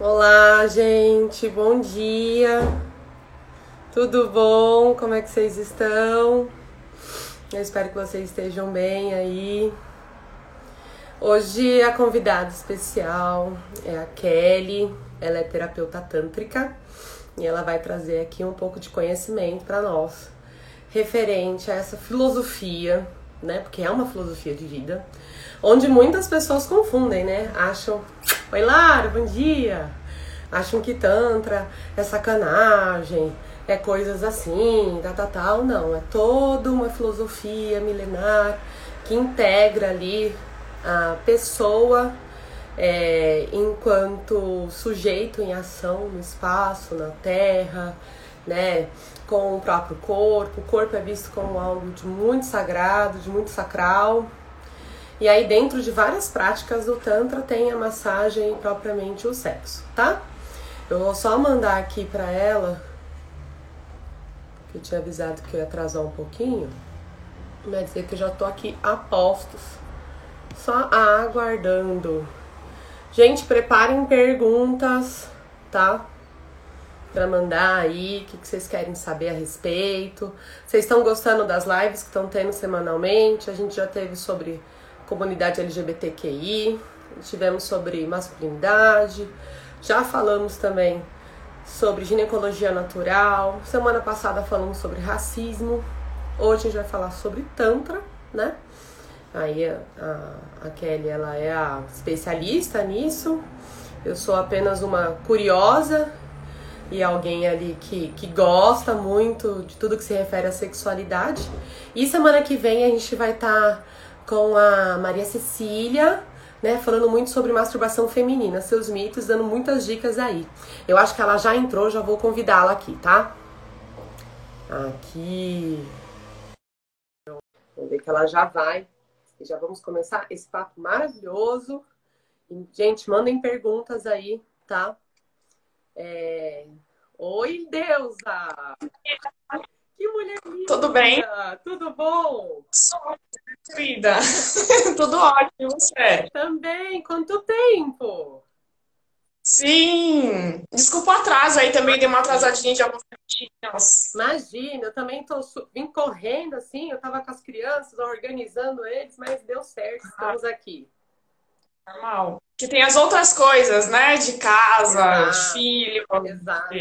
Olá, gente, bom dia. Tudo bom? Como é que vocês estão? Eu espero que vocês estejam bem aí. Hoje a convidada especial é a Kelly, ela é terapeuta tântrica e ela vai trazer aqui um pouco de conhecimento para nós referente a essa filosofia, né? Porque é uma filosofia de vida, onde muitas pessoas confundem, né? Acham, oi Lara, bom dia. Acham que tantra é sacanagem, é coisas assim, tal, tal, tal. Não, é toda uma filosofia milenar que integra ali a pessoa é, enquanto sujeito em ação no espaço, na terra, né, com o próprio corpo. O corpo é visto como algo de muito sagrado, de muito sacral. E aí, dentro de várias práticas do Tantra, tem a massagem e propriamente o sexo, tá? Eu vou só mandar aqui pra ela, que eu tinha avisado que eu ia atrasar um pouquinho, mas dizer que eu já tô aqui a postos só aguardando. Gente, preparem perguntas, tá? Pra mandar aí, o que, que vocês querem saber a respeito. Vocês estão gostando das lives que estão tendo semanalmente? A gente já teve sobre comunidade LGBTQI, tivemos sobre masculinidade, já falamos também sobre ginecologia natural. Semana passada falamos sobre racismo. Hoje a gente vai falar sobre Tantra, né? Aí a, a, Kelly ela é a especialista nisso. Eu sou apenas uma curiosa e alguém ali que, que gosta muito de tudo que se refere à sexualidade. E semana que vem a gente vai estar tá com a Maria Cecília, né, falando muito sobre masturbação feminina, seus mitos, dando muitas dicas aí. Eu acho que ela já entrou, já vou convidá-la aqui, tá? Aqui. Vamos ver que ela já vai. E já vamos começar esse papo maravilhoso. Gente, mandem perguntas aí, tá? É... Oi, Deusa! Que mulher linda! Tudo bem? Tudo bom? Querida! Tudo ótimo, você? Também! Quanto tempo? Sim! Desculpa o atraso aí também, dei uma atrasadinha de alguns minutinhos. Imagina, eu também tô, vim correndo assim, eu tava com as crianças, organizando eles, mas deu certo, estamos ah. aqui. Normal. Que tem as outras coisas, né? De casa, Exato. filho, Exato.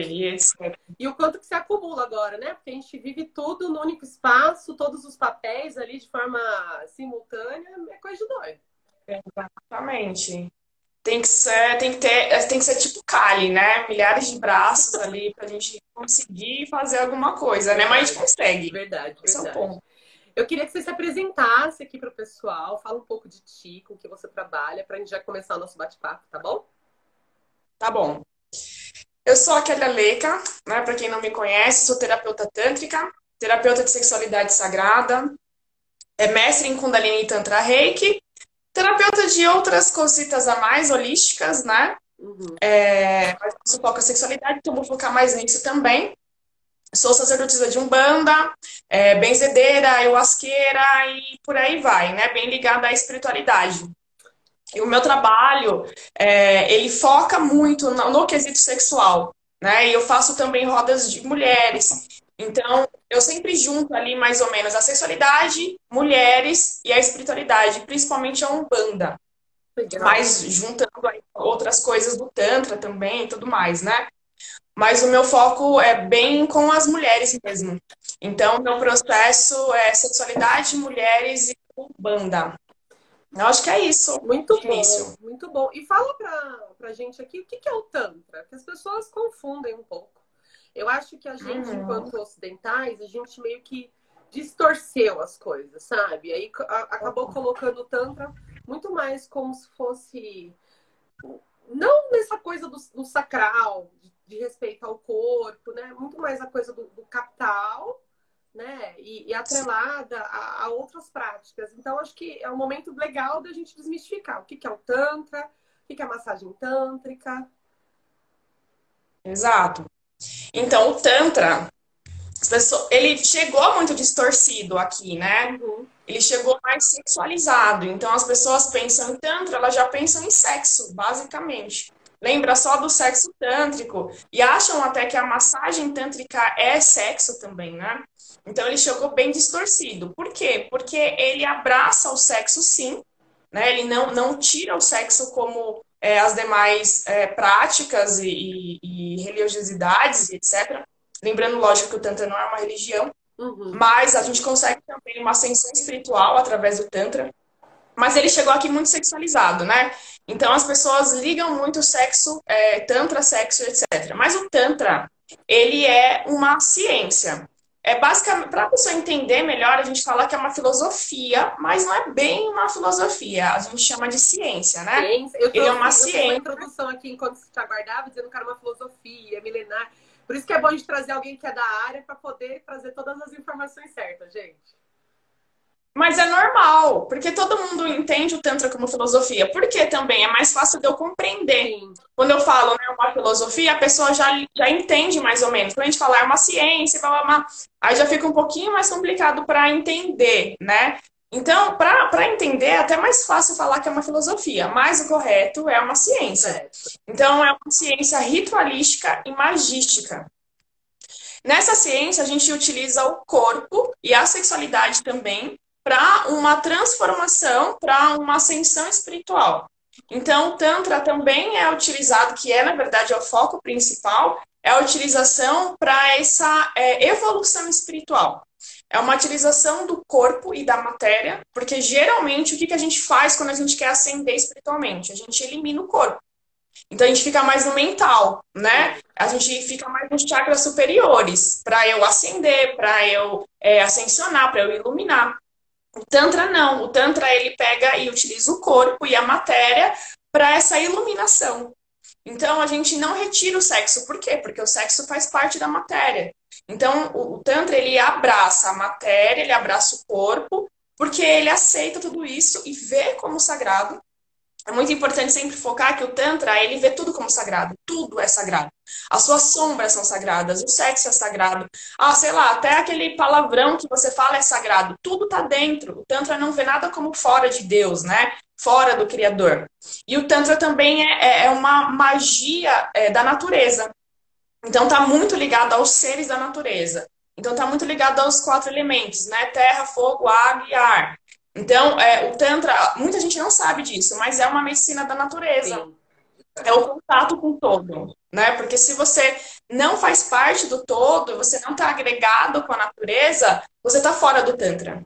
E o quanto que se acumula agora, né? Porque a gente vive tudo no único espaço, todos os papéis ali de forma simultânea, é coisa de doido. Exatamente tem que ser, tem que ter, tem que ser tipo Kali, né? Milhares de braços ali pra gente conseguir fazer alguma coisa, né? Mas a gente consegue. Verdade, Esse verdade. É o ponto. Eu queria que você se apresentasse aqui para o pessoal, fala um pouco de ti, com o que você trabalha, para a gente já começar o nosso bate-papo, tá bom? Tá bom. Eu sou a Kélia Leca, né? Para quem não me conhece, sou terapeuta tântrica, terapeuta de sexualidade sagrada, é mestre em Kundalini Tantra Reiki Terapeuta de outras cositas a mais holísticas, né? Uhum. É, mas não foco a sexualidade, então vou focar mais nisso também. Sou sacerdotisa de Umbanda, é, benzedeira, ayahuasqueira e por aí vai, né? Bem ligada à espiritualidade. E o meu trabalho, é, ele foca muito no, no quesito sexual, né? E eu faço também rodas de mulheres. Então, eu sempre junto ali mais ou menos a sexualidade, mulheres e a espiritualidade, principalmente a Umbanda. Legal. Mas juntando outras coisas do Tantra também e tudo mais, né? Mas o meu foco é bem com as mulheres mesmo. Então, meu processo é sexualidade, mulheres e Umbanda. Eu acho que é isso. Muito bom, início. muito bom. E fala pra, pra gente aqui o que é o Tantra, que as pessoas confundem um pouco. Eu acho que a gente, uhum. enquanto ocidentais, a gente meio que distorceu as coisas, sabe? Aí a, acabou colocando o Tantra muito mais como se fosse. Não nessa coisa do, do sacral, de, de, respeito ao corpo, né? Muito mais a coisa do, do capital, né? E, e atrelada a, a, outras práticas. Então, acho que é um momento legal da gente desmistificar o que, que é o Tantra, o que, que é a massagem tântrica. Exato. Então, o Tantra, ele chegou muito distorcido aqui, né? Uhum. Ele chegou mais sexualizado. Então, as pessoas pensam em Tantra, elas já pensam em sexo, basicamente. Lembra só do sexo tântrico e acham até que a massagem tântrica é sexo também, né? Então ele chegou bem distorcido. Por quê? Porque ele abraça o sexo sim, né? Ele não, não tira o sexo como é, as demais é, práticas e, e, e religiosidades, etc. Lembrando, lógico, que o Tantra não é uma religião, uhum. mas a gente consegue também uma ascensão espiritual através do Tantra. Mas ele chegou aqui muito sexualizado, né? Então as pessoas ligam muito sexo, é, Tantra, sexo, etc. Mas o Tantra, ele é uma ciência. É basicamente, para a pessoa entender melhor, a gente fala que é uma filosofia, mas não é bem uma filosofia. A gente chama de ciência, né? Ciência. Eu tô, Ele é uma eu ciência. uma introdução aqui enquanto você te aguardava, dizendo que era uma filosofia milenar. Por isso que é bom a gente trazer alguém que é da área para poder trazer todas as informações certas, gente. Mas é normal, porque todo mundo entende o Tantra como filosofia. Porque também é mais fácil de eu compreender. Sim. Quando eu falo né, uma filosofia, a pessoa já, já entende mais ou menos. Quando a gente fala é uma ciência, blá, blá, blá, aí já fica um pouquinho mais complicado para entender, né? Então, para entender, é até mais fácil falar que é uma filosofia, mas o correto é uma ciência. Então, é uma ciência ritualística e magística. Nessa ciência, a gente utiliza o corpo e a sexualidade também para uma transformação, para uma ascensão espiritual. Então, o Tantra também é utilizado, que é, na verdade, é o foco principal, é a utilização para essa é, evolução espiritual. É uma utilização do corpo e da matéria, porque geralmente o que, que a gente faz quando a gente quer ascender espiritualmente? A gente elimina o corpo. Então a gente fica mais no mental, né? A gente fica mais nos chakras superiores, para eu ascender, para eu é, ascensionar, para eu iluminar. O Tantra não. O Tantra ele pega e utiliza o corpo e a matéria para essa iluminação. Então a gente não retira o sexo. Por quê? Porque o sexo faz parte da matéria. Então o, Tantra ele abraça a matéria, ele abraça o corpo, porque ele aceita tudo isso e vê como sagrado é muito importante sempre focar que o Tantra, ele vê tudo como sagrado. Tudo é sagrado. As suas sombras são sagradas, o sexo é sagrado. Ah, sei lá, até aquele palavrão que você fala é sagrado. Tudo tá dentro. O Tantra não vê nada como fora de Deus, né? Fora do Criador. E o Tantra também é, é, é uma magia é, da natureza. Então tá muito ligado aos seres da natureza. Então tá muito ligado aos quatro elementos, né? Terra, fogo, água e ar. Então, é, o Tantra, muita gente não sabe disso, mas é uma medicina da natureza. Sim. É o contato com o todo, né? Porque se você não faz parte do todo, você não está agregado com a natureza, você está fora do Tantra.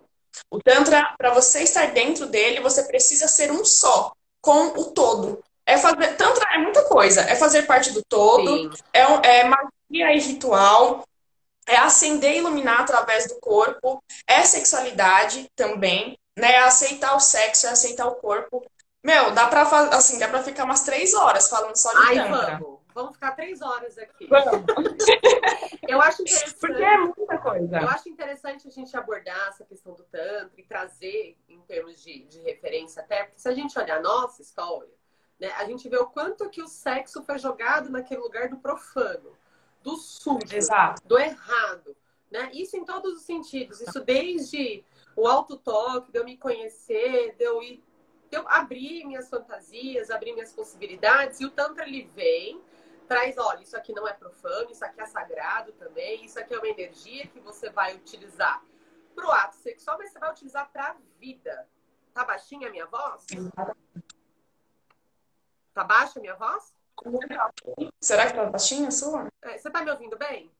O Tantra, para você estar dentro dele, você precisa ser um só com o todo. É fazer, Tantra é muita coisa. É fazer parte do todo, é, é magia e ritual, é acender e iluminar através do corpo, é sexualidade também né? Aceitar o sexo, aceitar o corpo. Meu, dá pra, assim, dá pra ficar umas três horas falando só de Ai, tantra. Vamos. Vamos ficar três horas aqui. Vamos. eu acho interessante. Porque é muita coisa. Eu acho interessante a gente abordar essa questão do Tantra e trazer em termos de, de referência até, porque se a gente olhar a nossa história, né, a gente vê o quanto que o sexo foi jogado naquele lugar do profano, do sujo, Exato. do errado. Né? Isso em todos os sentidos. Isso desde o auto-toque, de eu me conhecer, de eu, ir, de eu abrir minhas fantasias, abrir minhas possibilidades. E o Tantra, ele vem, traz, olha, isso aqui não é profano, isso aqui é sagrado também, isso aqui é uma energia que você vai utilizar para o ato sexual, mas você vai utilizar para a vida. Tá baixinha a minha voz? Tá baixa a minha voz? Será que tá baixinha a sua? É, você tá me ouvindo bem?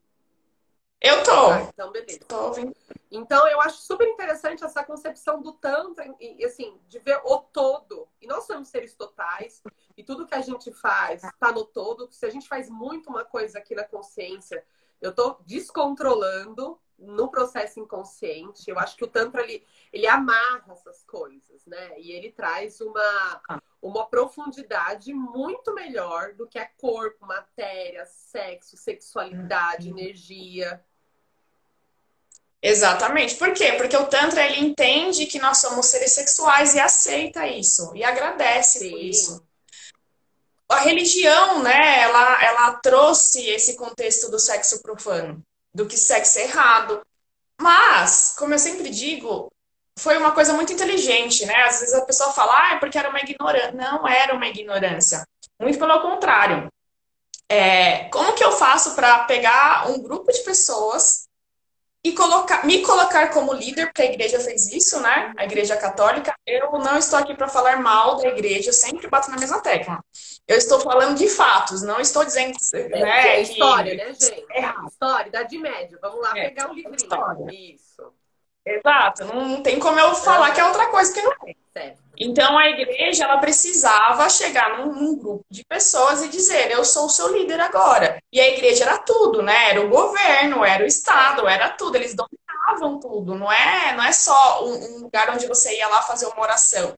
Eu tô. Ah, então, beleza. Tô ouvindo. Então, eu acho super interessante essa concepção do Tantra, e, assim, de ver o todo. E nós somos seres totais, e tudo que a gente faz está no todo. Se a gente faz muito uma coisa aqui na consciência, eu estou descontrolando no processo inconsciente. Eu acho que o Tantra, ele, ele amarra essas coisas, né? E ele traz uma, uma profundidade muito melhor do que é corpo, matéria, sexo, sexualidade, uhum. energia. Exatamente. Por quê? Porque o Tantra ele entende que nós somos seres sexuais e aceita isso e agradece Sim. por isso. A religião, né, ela, ela trouxe esse contexto do sexo profano, do que sexo é errado. Mas, como eu sempre digo, foi uma coisa muito inteligente, né? Às vezes a pessoa fala, ah, é porque era uma ignorância. Não era uma ignorância. Muito pelo contrário. É, como que eu faço para pegar um grupo de pessoas e colocar, me colocar como líder, porque a igreja fez isso, né? A igreja católica. Eu não estou aqui para falar mal da igreja, eu sempre bato na mesma tecla. Eu estou falando de fatos, não estou dizendo é, né, é história, que... né, gente? É história, idade média. Vamos lá é, pegar um livrinho. História. Isso. Exato, não tem como eu falar que é outra coisa que não é. Certo. Então a igreja ela precisava chegar num, num, grupo de pessoas e dizer: eu sou o seu líder agora. E a igreja era tudo, né? Era o governo, era o estado, era tudo. Eles dominavam tudo. Não é, não é só um, um lugar onde você ia lá fazer uma oração.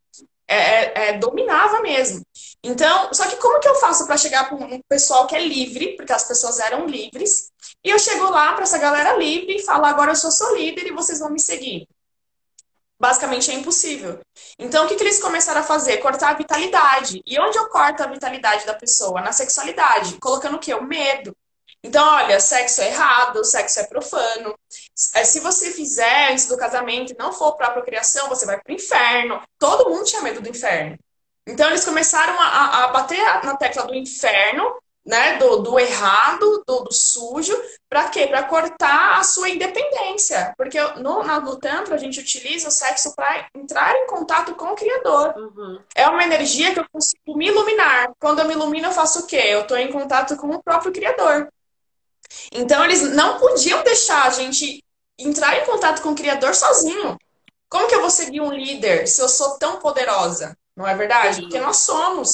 É, é, é, dominava mesmo. Então, só que como que eu faço para chegar para um pessoal que é livre, porque as pessoas eram livres, e eu chego lá para essa galera livre e falo, agora eu sou seu líder e vocês vão me seguir. Basicamente é impossível. Então, o que, que eles começaram a fazer? Cortar a vitalidade. E onde eu corto a vitalidade da pessoa? Na sexualidade. Colocando o quê? O medo. Então, olha, sexo é errado, sexo é profano. É, se você fizer antes do casamento e não for para a procriação, você vai para o inferno. Todo mundo tinha medo do inferno. Então, eles começaram a, a bater na tecla do inferno né, do, do errado, do, do sujo, para quê? Para cortar a sua independência. Porque no, no Tantra a gente utiliza o sexo para entrar em contato com o Criador. Uhum. É uma energia que eu consigo me iluminar. Quando eu me ilumino, eu faço o quê? Eu estou em contato com o próprio Criador. Então eles não podiam deixar a gente entrar em contato com o Criador sozinho. Como que eu vou seguir um líder se eu sou tão poderosa? Não é verdade? Sim. Porque nós somos.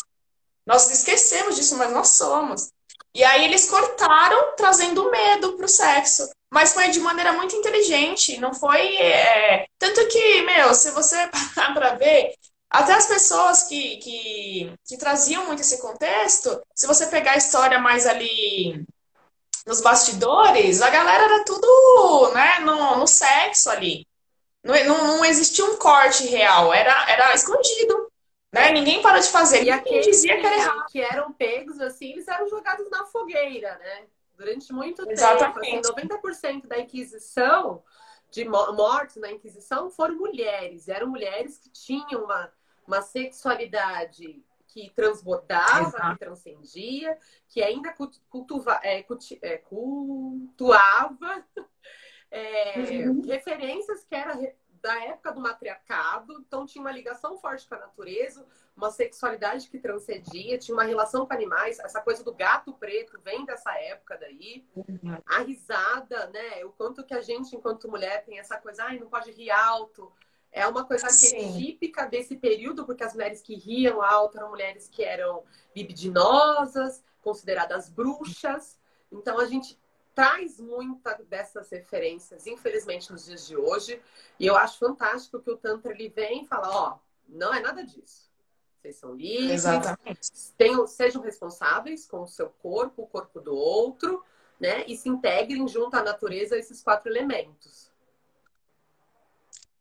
Nós esquecemos disso, mas nós somos. E aí eles cortaram trazendo medo para o sexo. Mas foi de maneira muito inteligente. Não foi. É... Tanto que, meu, se você parar para ver, até as pessoas que, que, que traziam muito esse contexto, se você pegar a história mais ali nos bastidores, a galera era tudo né, no, no sexo ali. Não, não, não existia um corte real, era, era escondido. Né? Ninguém para de fazer. E aqueles dizia que, era errado. que eram pegos assim, eles eram jogados na fogueira, né? Durante muito Exatamente. tempo. Assim, 90% da Inquisição, de mortes na Inquisição, foram mulheres. E eram mulheres que tinham uma, uma sexualidade que transbordava, Exato. que transcendia, que ainda cultuva, é, é, cultuava é, uhum. referências que eram da época do matriarcado, então tinha uma ligação forte com a natureza, uma sexualidade que transcendia, tinha uma relação com animais, essa coisa do gato preto vem dessa época daí. Uhum. A risada, né? O quanto que a gente, enquanto mulher, tem essa coisa, ai, não pode rir alto. É uma coisa que é típica desse período, porque as mulheres que riam alto eram mulheres que eram libidinosas, consideradas bruxas. Então a gente traz muita dessas referências, infelizmente, nos dias de hoje. E eu acho fantástico que o Tantra ele vem e fala: ó, não é nada disso. Vocês são livres, Exatamente. Tenham, sejam responsáveis com o seu corpo, o corpo do outro, né? E se integrem junto à natureza esses quatro elementos.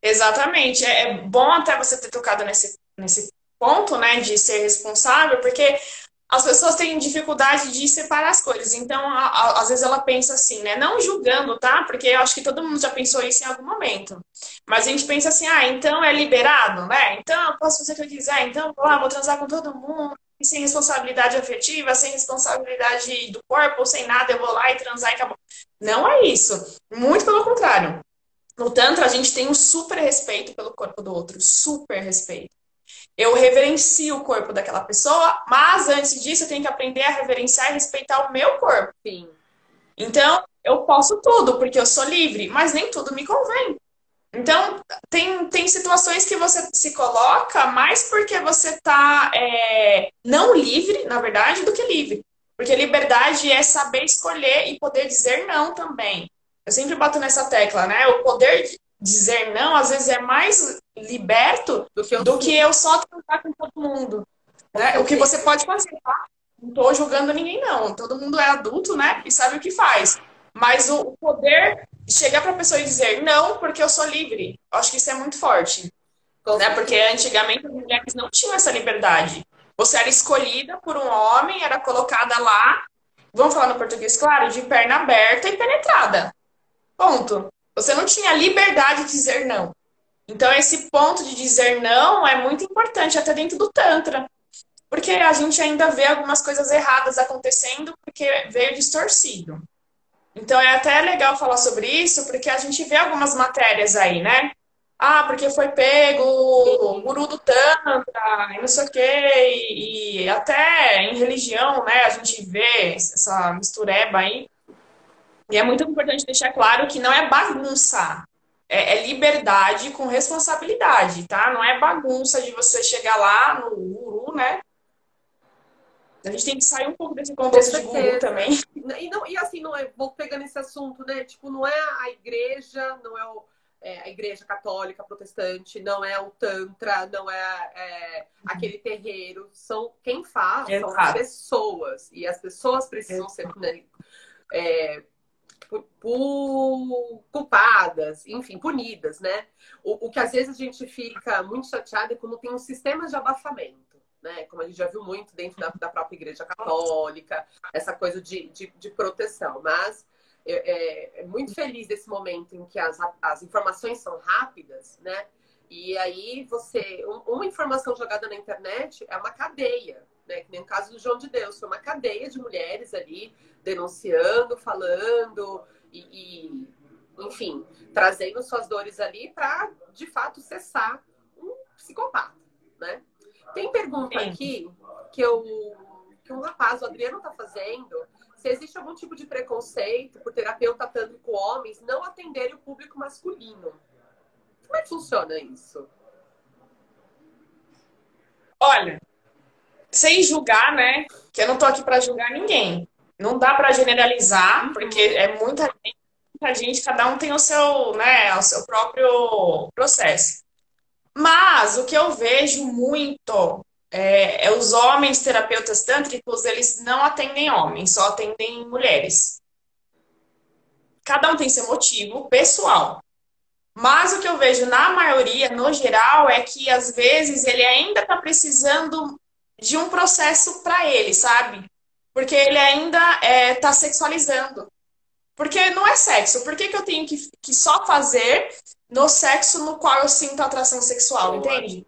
Exatamente. É, é bom até você ter tocado nesse, nesse ponto, né, de ser responsável, porque as pessoas têm dificuldade de separar as coisas. Então, a, a, às vezes ela pensa assim, né? Não julgando, tá? Porque eu acho que todo mundo já pensou isso em algum momento. Mas a gente pensa assim, ah, então é liberado, né? Então eu posso fazer o que eu quiser, então vou lá, vou transar com todo mundo, sem responsabilidade afetiva, sem responsabilidade do corpo, sem nada, eu vou lá e transar e acabou. Não é isso. Muito pelo contrário. No Tantra, a gente tem um super respeito pelo corpo do outro, super respeito eu reverencio o corpo daquela pessoa, mas antes disso eu tenho que aprender a reverenciar e respeitar o meu corpo. Sim. Então, eu posso tudo, porque eu sou livre, mas nem tudo me convém. Então, tem, tem situações que você se coloca mais porque você está é, não livre, na verdade, do que livre. Porque liberdade é saber escolher e poder dizer não também. Eu sempre bato nessa tecla, né? O poder dizer não, às vezes, é mais liberto do que eu, do que eu só tratar com todo mundo. Né? O que você pode fazer, tá? Não tô julgando ninguém, não. Todo mundo é adulto, né? E sabe o que faz. Mas o poder chegar para a pessoa e dizer não, porque eu sou livre, eu acho que isso é muito forte. Né? Porque antigamente as mulheres não tinham essa liberdade. Você era escolhida por um homem, era colocada lá, vamos falar no português, claro, de perna aberta e penetrada. Ponto. Você não tinha liberdade de dizer não. Então, esse ponto de dizer não é muito importante, até dentro do Tantra. porque a gente ainda vê algumas coisas erradas acontecendo porque veio distorcido. Então é até legal falar sobre isso, porque a gente vê algumas matérias aí, né? Ah, porque foi pego o guru do Tantra, e não sei o quê, e, e até em religião, né, a gente vê essa mistureba aí. E é muito importante deixar claro que não é bagunça, é, é, liberdade com responsabilidade, tá? Não é bagunça de você chegar lá no guru, né? A gente tem que sair um pouco desse contexto de guru também. E, não, e assim, não é, vou pegando esse assunto, né? Tipo, não é a igreja, não é, o, é a igreja católica protestante, não é o tantra, não é, é aquele terreiro. São quem faz Exato. são as pessoas. E as pessoas precisam Exato. ser é, por, por, culpadas, enfim, punidas, né? O, o, que às vezes a gente fica muito chateado é quando tem um sistema de abafamento, né? Como a gente já viu muito dentro da, da própria Igreja Católica, essa coisa de, de, de proteção. Mas é, é, muito feliz desse momento em que as, as informações são rápidas, né? E aí você, uma informação jogada na internet é uma cadeia, né? Que nem o caso do João de Deus, foi uma cadeia de mulheres ali denunciando, falando e, e enfim, trazendo suas dores ali para de fato cessar um psicopata, né? Tem pergunta aqui que eu que um rapaz, o Adriano, tá fazendo, se existe algum tipo de preconceito por terapeuta tântrico homens não atenderem o público masculino. Como é que funciona isso? Olha, sem julgar, né? Que eu não tô aqui para julgar ninguém. Não dá para generalizar, uhum. porque é muita gente, muita gente, cada um tem o seu, né, o seu próprio processo. Mas o que eu vejo muito é, é os homens terapeutas tântricos, eles não atendem homens, só atendem mulheres. Cada um tem seu motivo pessoal. Mas o que eu vejo na maioria, no geral, é que às vezes ele ainda está precisando de um processo para ele, sabe? Porque ele ainda está é, tá sexualizando. Porque não é sexo. Por que, que eu tenho que, que só fazer no sexo no qual eu sinto atração sexual, entende?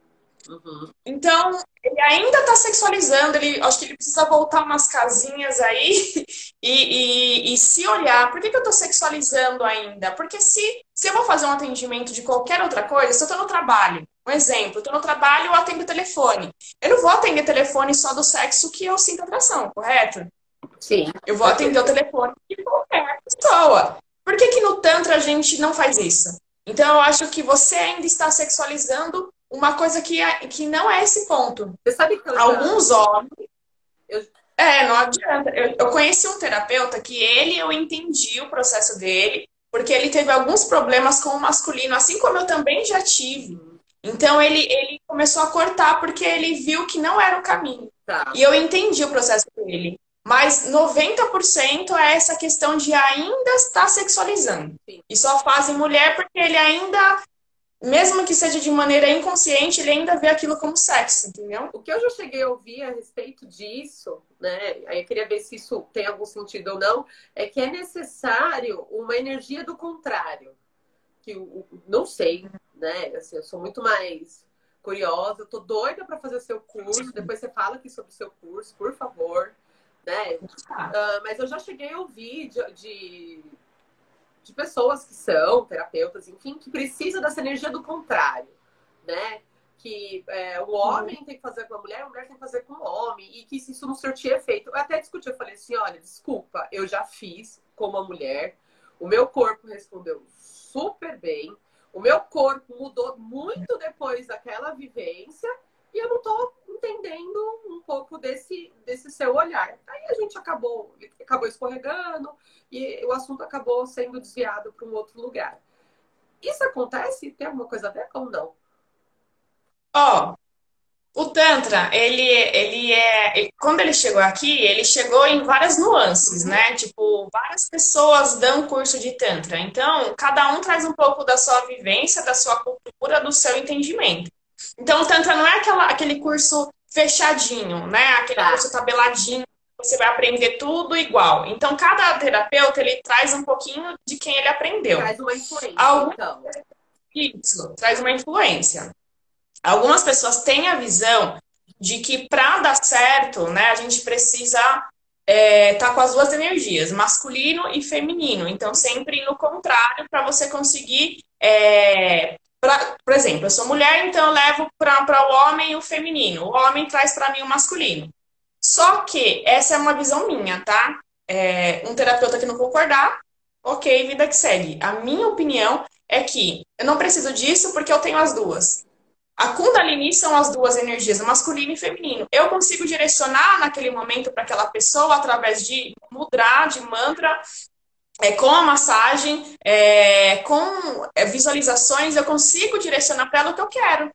Uhum. Então, ele ainda está sexualizando, ele, acho que ele precisa voltar umas casinhas aí e, e, e se olhar. Por que, que eu estou sexualizando ainda? Porque se, se eu vou fazer um atendimento de qualquer outra coisa, se eu estou no trabalho, um exemplo, estou no trabalho, eu atendo telefone. Eu não vou atender telefone só do sexo que eu sinto atração, correto? Sim. Eu vou atender o telefone de qualquer pessoa. Por que, que no Tantra a gente não faz isso? Então, eu acho que você ainda está sexualizando uma coisa que, é, que não é esse ponto. Você sabe que Alguns já... homens. Eu... É, não adianta. Eu, eu conheci um terapeuta que ele, eu entendi o processo dele, porque ele teve alguns problemas com o masculino, assim como eu também já tive. Então ele, ele começou a cortar porque ele viu que não era o caminho. Tá. E eu entendi o processo dele. Mas 90% é essa questão de ainda estar sexualizando. Sim. E só fazem mulher porque ele ainda mesmo que seja de maneira inconsciente, ele ainda vê aquilo como sexo, entendeu? O que eu já cheguei a ouvir a respeito disso, né? Aí eu queria ver se isso tem algum sentido ou não, é que é necessário uma energia do contrário. Que eu não sei, né? Assim, eu sou muito mais curiosa, eu tô doida para fazer seu curso. Depois você fala aqui sobre o seu curso, por favor. Né? Uh, mas eu já cheguei a ouvir de, de de pessoas que são terapeutas, enfim, que precisam dessa energia do contrário, né? Que é, o homem tem que fazer com a mulher, a mulher tem que fazer com o homem, e que se isso não surtir efeito. Eu até discuti, eu falei assim: olha, desculpa, eu já fiz como a mulher, o meu corpo respondeu super bem, o meu corpo mudou muito depois daquela vivência, e eu não tô entendendo um pouco desse, desse seu olhar. Aí a gente acabou, acabou escorregando e o assunto acabou sendo desviado para um outro lugar. Isso acontece? Tem alguma coisa a ver ou não? Ó, oh, o Tantra, ele, ele é. Ele, quando ele chegou aqui, ele chegou em várias nuances, né? Tipo, várias pessoas dão curso de Tantra. Então, cada um traz um pouco da sua vivência, da sua cultura, do seu entendimento. Então, o Tantra não é aquela, aquele curso fechadinho, né? Aquele tá. curso tabeladinho, você vai aprender tudo igual. Então, cada terapeuta, ele traz um pouquinho de quem ele aprendeu. Traz uma influência, Algum... então. Isso, traz uma influência. Algumas pessoas têm a visão de que para dar certo, né, a gente precisa é, tá com as duas energias, masculino e feminino. Então, sempre no contrário, para você conseguir. É, pra, por exemplo, eu sou mulher, então eu levo para o homem o feminino. O homem traz para mim o masculino. Só que essa é uma visão minha, tá? É, um terapeuta que não concordar, ok, vida que segue. A minha opinião é que eu não preciso disso porque eu tenho as duas. A Kundalini são as duas energias, masculino e feminino. Eu consigo direcionar naquele momento para aquela pessoa através de mudra, de mantra, é, com a massagem, é, com é, visualizações, eu consigo direcionar para ela o que eu quero.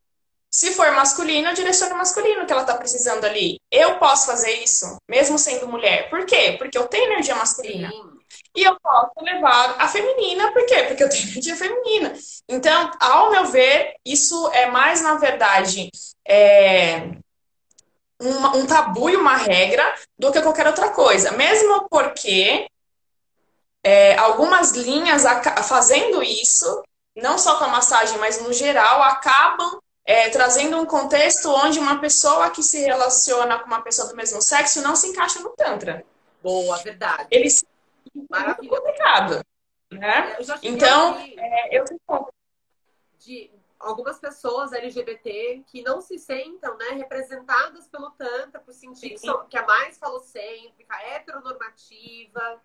Se for masculino, eu direciono masculino que ela está precisando ali. Eu posso fazer isso, mesmo sendo mulher. Por quê? Porque eu tenho energia masculina. Sim. E eu posso levar a feminina, por quê? Porque eu tenho energia feminina. Então, ao meu ver, isso é mais, na verdade, é, um, um tabu e uma regra do que qualquer outra coisa. Mesmo porque é, algumas linhas fazendo isso, não só com a massagem, mas no geral, acabam é, trazendo um contexto onde uma pessoa que se relaciona com uma pessoa do mesmo sexo não se encaixa no Tantra. Boa, verdade. Eles Maravilha. complicado. Né? Então, é, eu de algumas pessoas LGBT que não se sentam né, representadas pelo Tantra, por sentir Sim. que a mais falocêntrica, heteronormativa.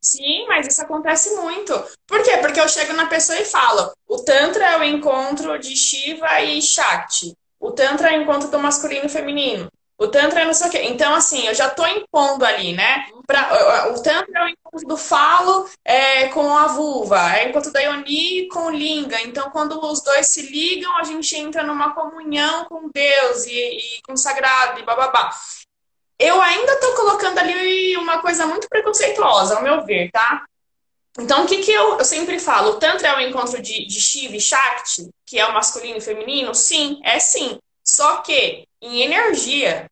Sim, mas isso acontece muito. Por quê? Porque eu chego na pessoa e falo: o Tantra é o encontro de Shiva e Shakti. O Tantra é o encontro do masculino e feminino. O Tantra é não sei o quê. Então, assim, eu já tô impondo ali, né? Pra, o Tantra é o encontro do falo é, com a vulva, é o encontro da Ioni com o Linga. Então, quando os dois se ligam, a gente entra numa comunhão com Deus e, e com o sagrado e bababá. Eu ainda tô colocando ali uma coisa muito preconceituosa, ao meu ver, tá? Então, o que, que eu, eu sempre falo? O Tantra é o encontro de, de Shiva e Shakti, que é o masculino e feminino? Sim, é sim. Só que em energia.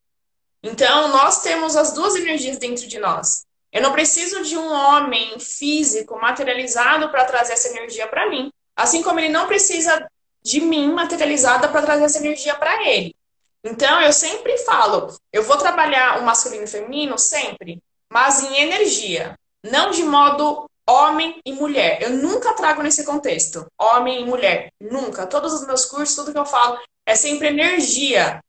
Então, nós temos as duas energias dentro de nós. Eu não preciso de um homem físico, materializado, para trazer essa energia para mim. Assim como ele não precisa de mim materializada para trazer essa energia para ele. Então, eu sempre falo, eu vou trabalhar o masculino e o feminino sempre, mas em energia, não de modo homem e mulher. Eu nunca trago nesse contexto, homem e mulher, nunca. Todos os meus cursos, tudo que eu falo é sempre energia.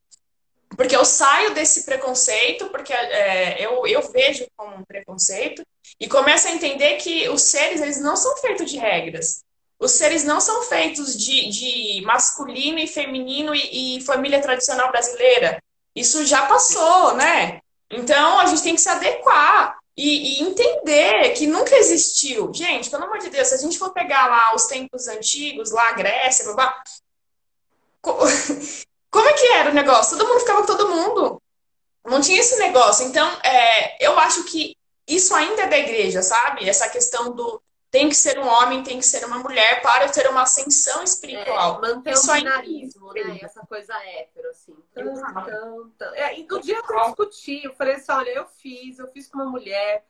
Porque eu saio desse preconceito, porque é, eu, eu vejo como um preconceito, e começo a entender que os seres eles não são feitos de regras. Os seres não são feitos de, de masculino e feminino e, e família tradicional brasileira. Isso já passou, né? Então a gente tem que se adequar e, e, entender que nunca existiu. Gente, pelo amor de Deus, se a gente for pegar lá os tempos antigos, lá a Grécia, blá, como é que era o negócio? Todo mundo ficava com todo mundo. Não tinha esse negócio. Então, é, eu acho que isso ainda é da igreja, sabe? Essa questão do tem que ser um homem, tem que ser uma mulher para ter uma ascensão espiritual. É, manter isso o binarismo, né? Essa coisa hétero, assim. Tão, tão, tão. É, e no dia que eu discuti, eu falei assim, olha, eu fiz, eu fiz com uma mulher,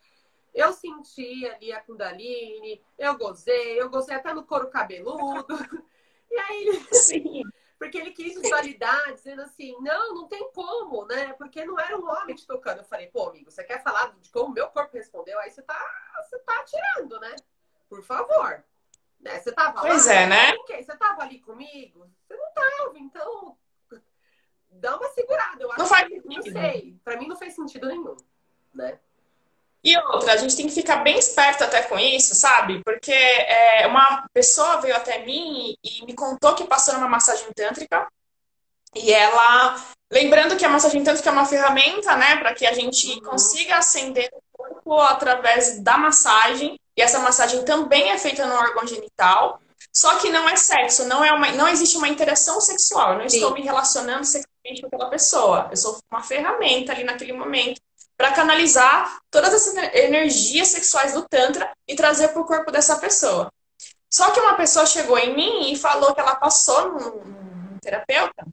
eu senti ali a Kundalini, eu gozei, eu gozei até no couro cabeludo. E aí, Sim. Porque ele quis validar, dizendo assim, não, não tem como, né? Porque não era um homem te tocando. Eu falei, pô, amigo, você quer falar de como o meu corpo respondeu? Aí você tá, você tá tirando, né? Por favor. Né? Você tava pois lá, é, né? Você tava ali comigo? Você não tava, então dá uma segurada. Eu acho não faz sentido. Não sei. Pra mim não fez sentido nenhum, né? E outra, a gente tem que ficar bem esperto até com isso, sabe? Porque é, uma pessoa veio até mim e me contou que passou numa massagem tântrica e ela. Lembrando que a massagem tântrica é uma ferramenta, né, para que a gente uhum. consiga acender o corpo através da massagem. E essa massagem também é feita no órgão genital. Só que não é sexo, não, é uma, não existe uma interação sexual. Eu não Sim. estou me relacionando sexualmente com aquela pessoa. Eu sou uma ferramenta ali naquele momento para canalizar todas essas energias sexuais do Tantra e trazer para o corpo dessa pessoa. Só que uma pessoa chegou em mim e falou que ela passou num terapeuta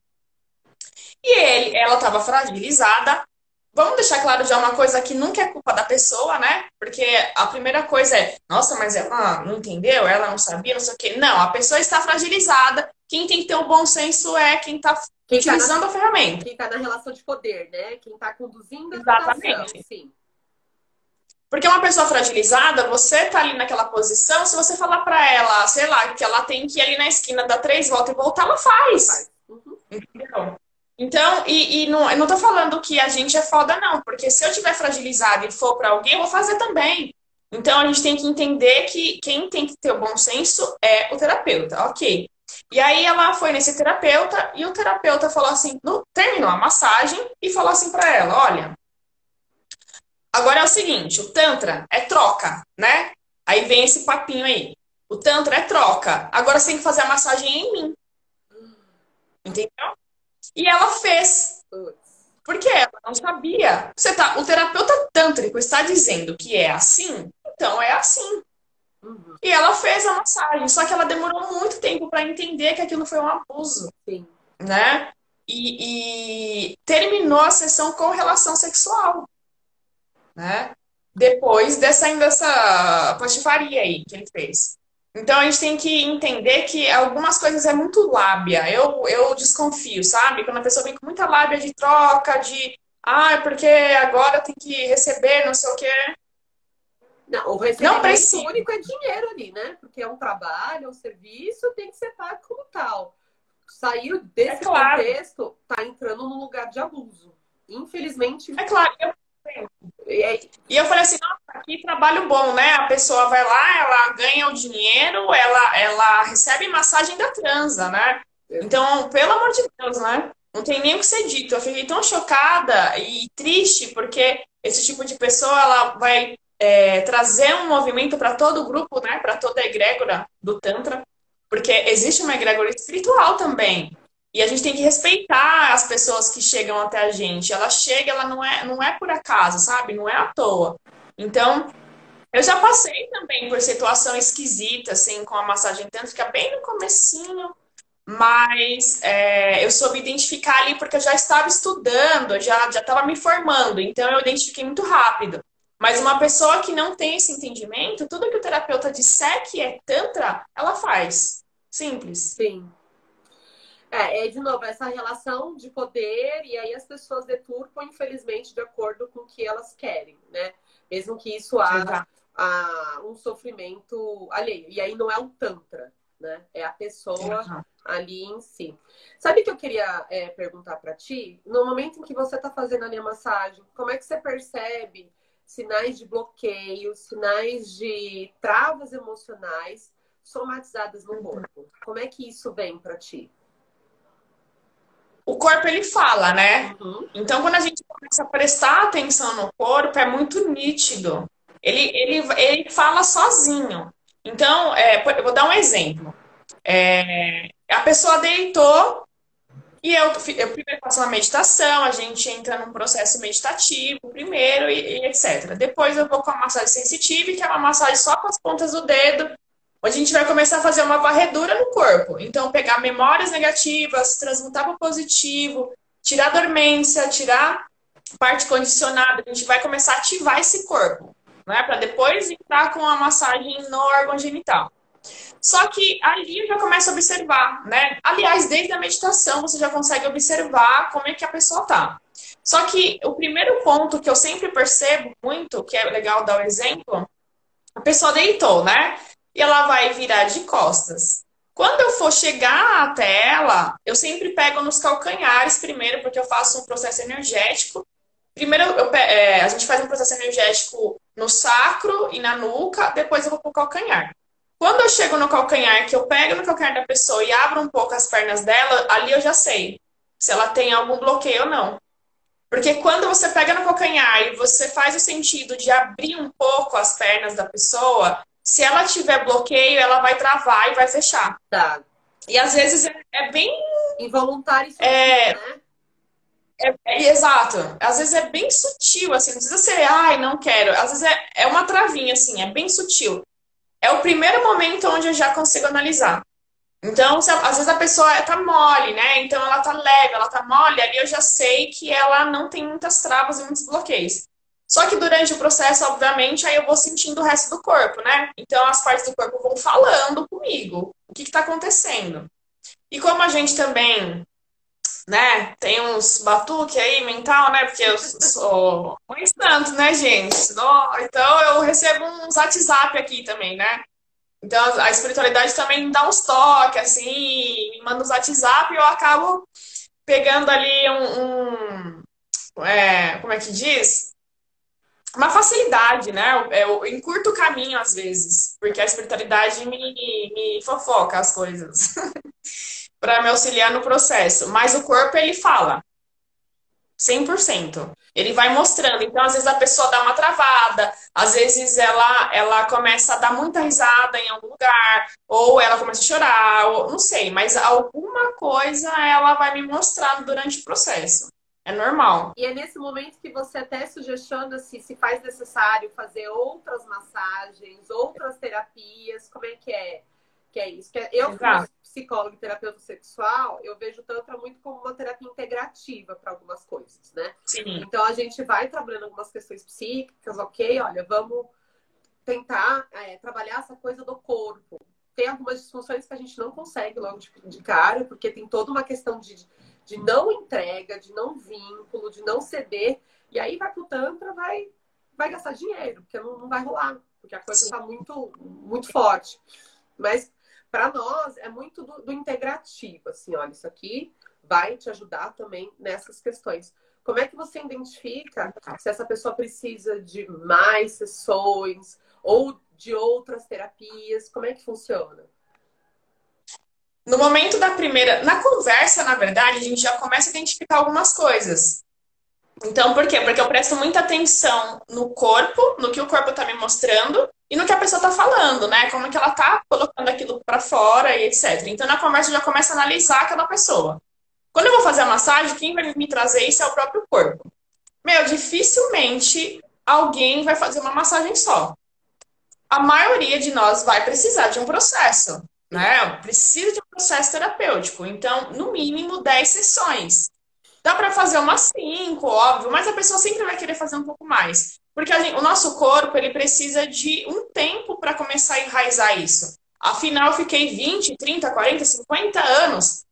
e ele, ela estava fragilizada. Vamos deixar claro já uma coisa que nunca é culpa da pessoa, né? Porque a primeira coisa é, nossa, mas ela não entendeu, ela não sabia, não sei o quê. Não, a pessoa está fragilizada quem tem que ter o bom senso é quem está utilizando tá na, a ferramenta. Quem está na relação de poder, né? Quem está conduzindo a Exatamente. sim. Porque uma pessoa fragilizada, você tá ali naquela posição, se você falar para ela, sei lá, que ela tem que ir ali na esquina, dar três voltas e voltar, ela faz. Uhum. Entendeu? Então, e, e não, eu não tô falando que a gente é foda, não, porque se eu tiver fragilizada e for para alguém, eu vou fazer também. Então, a gente tem que entender que quem tem que ter o bom senso é o terapeuta, ok. E aí ela foi nesse terapeuta e o terapeuta falou assim, no, terminou a massagem e falou assim para ela, olha, Agora é o seguinte, o Tantra é troca, né? Aí vem esse papinho aí. O Tantra é troca. Agora você tem que fazer a massagem em mim. Entendeu? E ela fez. Porque ela não sabia. Você tá, o terapeuta tântrico está dizendo que é assim, então é assim. Uhum. E ela fez a massagem, só que ela demorou muito tempo para entender que aquilo foi um abuso. Sim. Né? E, e terminou a sessão com relação sexual né? Depois dessa, dessa patifaria aí que ele fez. Então a gente tem que entender que algumas coisas é muito lábia. Eu, eu desconfio, sabe? Quando a pessoa vem com muita lábia de troca, de ah, porque agora tem que receber, não sei o quê. Não, o recebimento não único é dinheiro ali, né? Porque é um trabalho, é um serviço, tem que ser pago como tal. Saiu desse é claro. contexto, tá entrando num lugar de abuso. Infelizmente. É claro, eu e eu falei assim, nossa, que trabalho bom, né? A pessoa vai lá, ela ganha o dinheiro, ela, ela recebe massagem da transa, né? Então, pelo amor de Deus, né? Não tem nem o que ser dito. Eu fiquei tão chocada e triste, porque esse tipo de pessoa, ela vai é, trazer um movimento para todo o grupo, né? Para toda a egrégora do Tantra. Porque existe uma egrégora espiritual também. E a gente tem que respeitar as pessoas que chegam até a gente. Ela chega, ela não é, não é por acaso, sabe? Não é à toa. Então, eu já passei também por situação esquisita, assim, com a massagem tântrica bem no comecinho, mas é, eu soube identificar ali porque eu já estava estudando, já já estava me formando, então eu identifiquei muito rápido. Mas uma pessoa que não tem esse entendimento, tudo que o terapeuta disser que é tantra, ela faz. Simples. Sim. É, é, de novo, essa relação de poder, e aí as pessoas deturpam, infelizmente, de acordo com o que elas querem, né? Mesmo que isso haja um sofrimento alheio. E aí não é o Tantra, né? É a pessoa uhum. ali em si. Sabe o que eu queria é, perguntar para ti? No momento em que você está fazendo ali a massagem, como é que você percebe sinais de bloqueio, sinais de travas emocionais somatizadas no corpo? Como é que isso vem para ti? o corpo ele fala, né? Uhum. Então, quando a gente começa a prestar atenção no corpo, é muito nítido. Ele, ele, ele fala sozinho. Então, é, eu vou dar um exemplo. É, a pessoa deitou e eu, eu primeiro faço uma meditação, a gente entra num processo meditativo primeiro e, e etc. Depois eu vou com a massagem sensitiva, que é uma massagem só com as pontas do dedo, onde a gente vai começar a fazer uma varredura no corpo. Então, pegar memórias negativas, transmutar para positivo, tirar dormência, tirar parte condicionada. A gente vai começar a ativar esse corpo, né? Para depois entrar com a massagem no órgão genital. Só que ali eu já começo a observar, né? Aliás, desde a meditação você já consegue observar como é que a pessoa tá. Só que o primeiro ponto que eu sempre percebo muito, que é legal dar o um exemplo, a pessoa deitou, né? e ela vai virar de costas. Quando eu for chegar até ela, eu sempre pego nos calcanhares primeiro, porque eu faço um processo energético. Primeiro, eu, é, a gente faz um processo energético no sacro e na nuca, depois eu vou pro calcanhar. Quando eu chego no calcanhar, que eu pego no calcanhar da pessoa e abro um pouco as pernas dela, ali eu já sei se ela tem algum bloqueio ou não. Porque quando você pega no calcanhar e você faz o sentido de abrir um pouco as pernas da pessoa, se ela tiver bloqueio, ela vai travar e vai fechar. Tá. E às vezes é, é bem. Involuntário, é, né? É, é, exato. Às vezes é bem sutil, assim, não precisa ser, ai, não quero. Às vezes é, é uma travinha, assim, é bem sutil. É o primeiro momento onde eu já consigo analisar. Então, às vezes a pessoa tá mole, né? Então ela tá leve, ela tá mole, ali eu já sei que ela não tem muitas travas e muitos bloqueios. Só que durante o processo, obviamente, aí eu vou sentindo o resto do corpo, né? Então as partes do corpo vão falando comigo. O que está acontecendo? E como a gente também, né, tem uns batuque aí mental, né, porque eu sou um instante, né, gente? Então eu recebo uns WhatsApp aqui também, né? Então a espiritualidade também dá uns toques, assim, me manda uns WhatsApp e eu acabo pegando ali um, um é, como é que diz? Uma facilidade, né? Eu, eu encurto o caminho às vezes, porque a espiritualidade me, me fofoca as coisas para me auxiliar no processo. Mas o corpo ele fala 100%. Ele vai mostrando. Então, às vezes a pessoa dá uma travada, às vezes ela ela começa a dar muita risada em algum lugar, ou ela começa a chorar, ou não sei, mas alguma coisa ela vai me mostrando durante o processo. É normal. E é nesse momento que você até sugestiona se, se faz necessário fazer outras massagens, outras terapias, como é que é? Que é isso. Que é, eu, como psicóloga e terapeuta sexual, eu vejo o Tantra muito como uma terapia integrativa para algumas coisas, né? Sim. Então a gente vai trabalhando algumas questões psíquicas, ok, olha, vamos tentar é, trabalhar essa coisa do corpo. Tem algumas disfunções que a gente não consegue logo de, de cara, porque tem toda uma questão de de não entrega, de não vínculo, de não ceder. E aí vai pro Tantra, vai, vai gastar dinheiro, porque não, não vai rolar, porque a coisa está muito, muito forte. Mas para nós é muito do, do, integrativo, assim, olha, isso aqui vai te ajudar também nessas questões. Como é que você identifica se essa pessoa precisa de mais sessões ou de outras terapias? Como é que funciona? No momento da primeira, na conversa, na verdade, a gente já começa a identificar algumas coisas. Então, por quê? Porque eu presto muita atenção no corpo, no que o corpo está me mostrando e no que a pessoa está falando, né? Como é que ela está colocando aquilo para fora e etc. Então, na conversa, eu já começo a analisar aquela pessoa. Quando eu vou fazer a massagem, quem vai me trazer isso é o próprio corpo. Meu, dificilmente alguém vai fazer uma massagem só. A maioria de nós vai precisar de um processo né? Precisa de um processo terapêutico. Então, no mínimo 10 sessões. Dá para fazer umas 5, óbvio, mas a pessoa sempre vai querer fazer um pouco mais. Porque gente, o nosso corpo, ele precisa de um tempo para começar a enraizar isso. Afinal, eu fiquei 20, 30, 40, 50 anos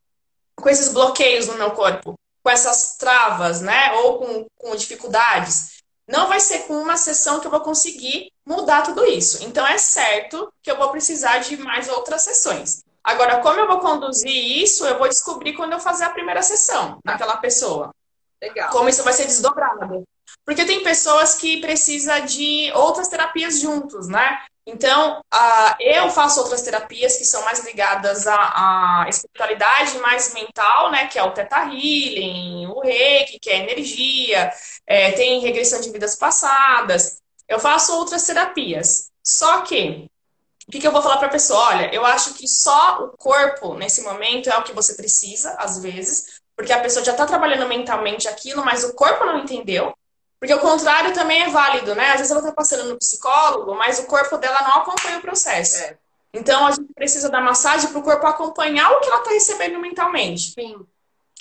com esses bloqueios no meu corpo, com essas travas, né? Ou com, com dificuldades. Não vai ser com uma sessão que eu vou conseguir mudar tudo isso. Então é certo que eu vou precisar de mais outras sessões. Agora, como eu vou conduzir isso, eu vou descobrir quando eu fazer a primeira sessão naquela pessoa. Legal. Como isso vai ser desdobrado. Porque tem pessoas que precisam de outras terapias juntos, né? Então, uh, eu faço outras terapias que são mais ligadas à, à espiritualidade mais mental, né? Que é o Theta Healing, o Reiki, que é energia, é, tem regressão de vidas passadas. Eu faço outras terapias. Só que, o que, que eu vou falar para a pessoa? Olha, eu acho que só o corpo, nesse momento, é o que você precisa, às vezes, porque a pessoa já está trabalhando mentalmente aquilo, mas o corpo não entendeu. Porque o contrário também é válido, né? Às vezes ela está passando no psicólogo, mas o corpo dela não acompanha o processo. É. Então a gente precisa da massagem para o corpo acompanhar o que ela está recebendo mentalmente. Sim.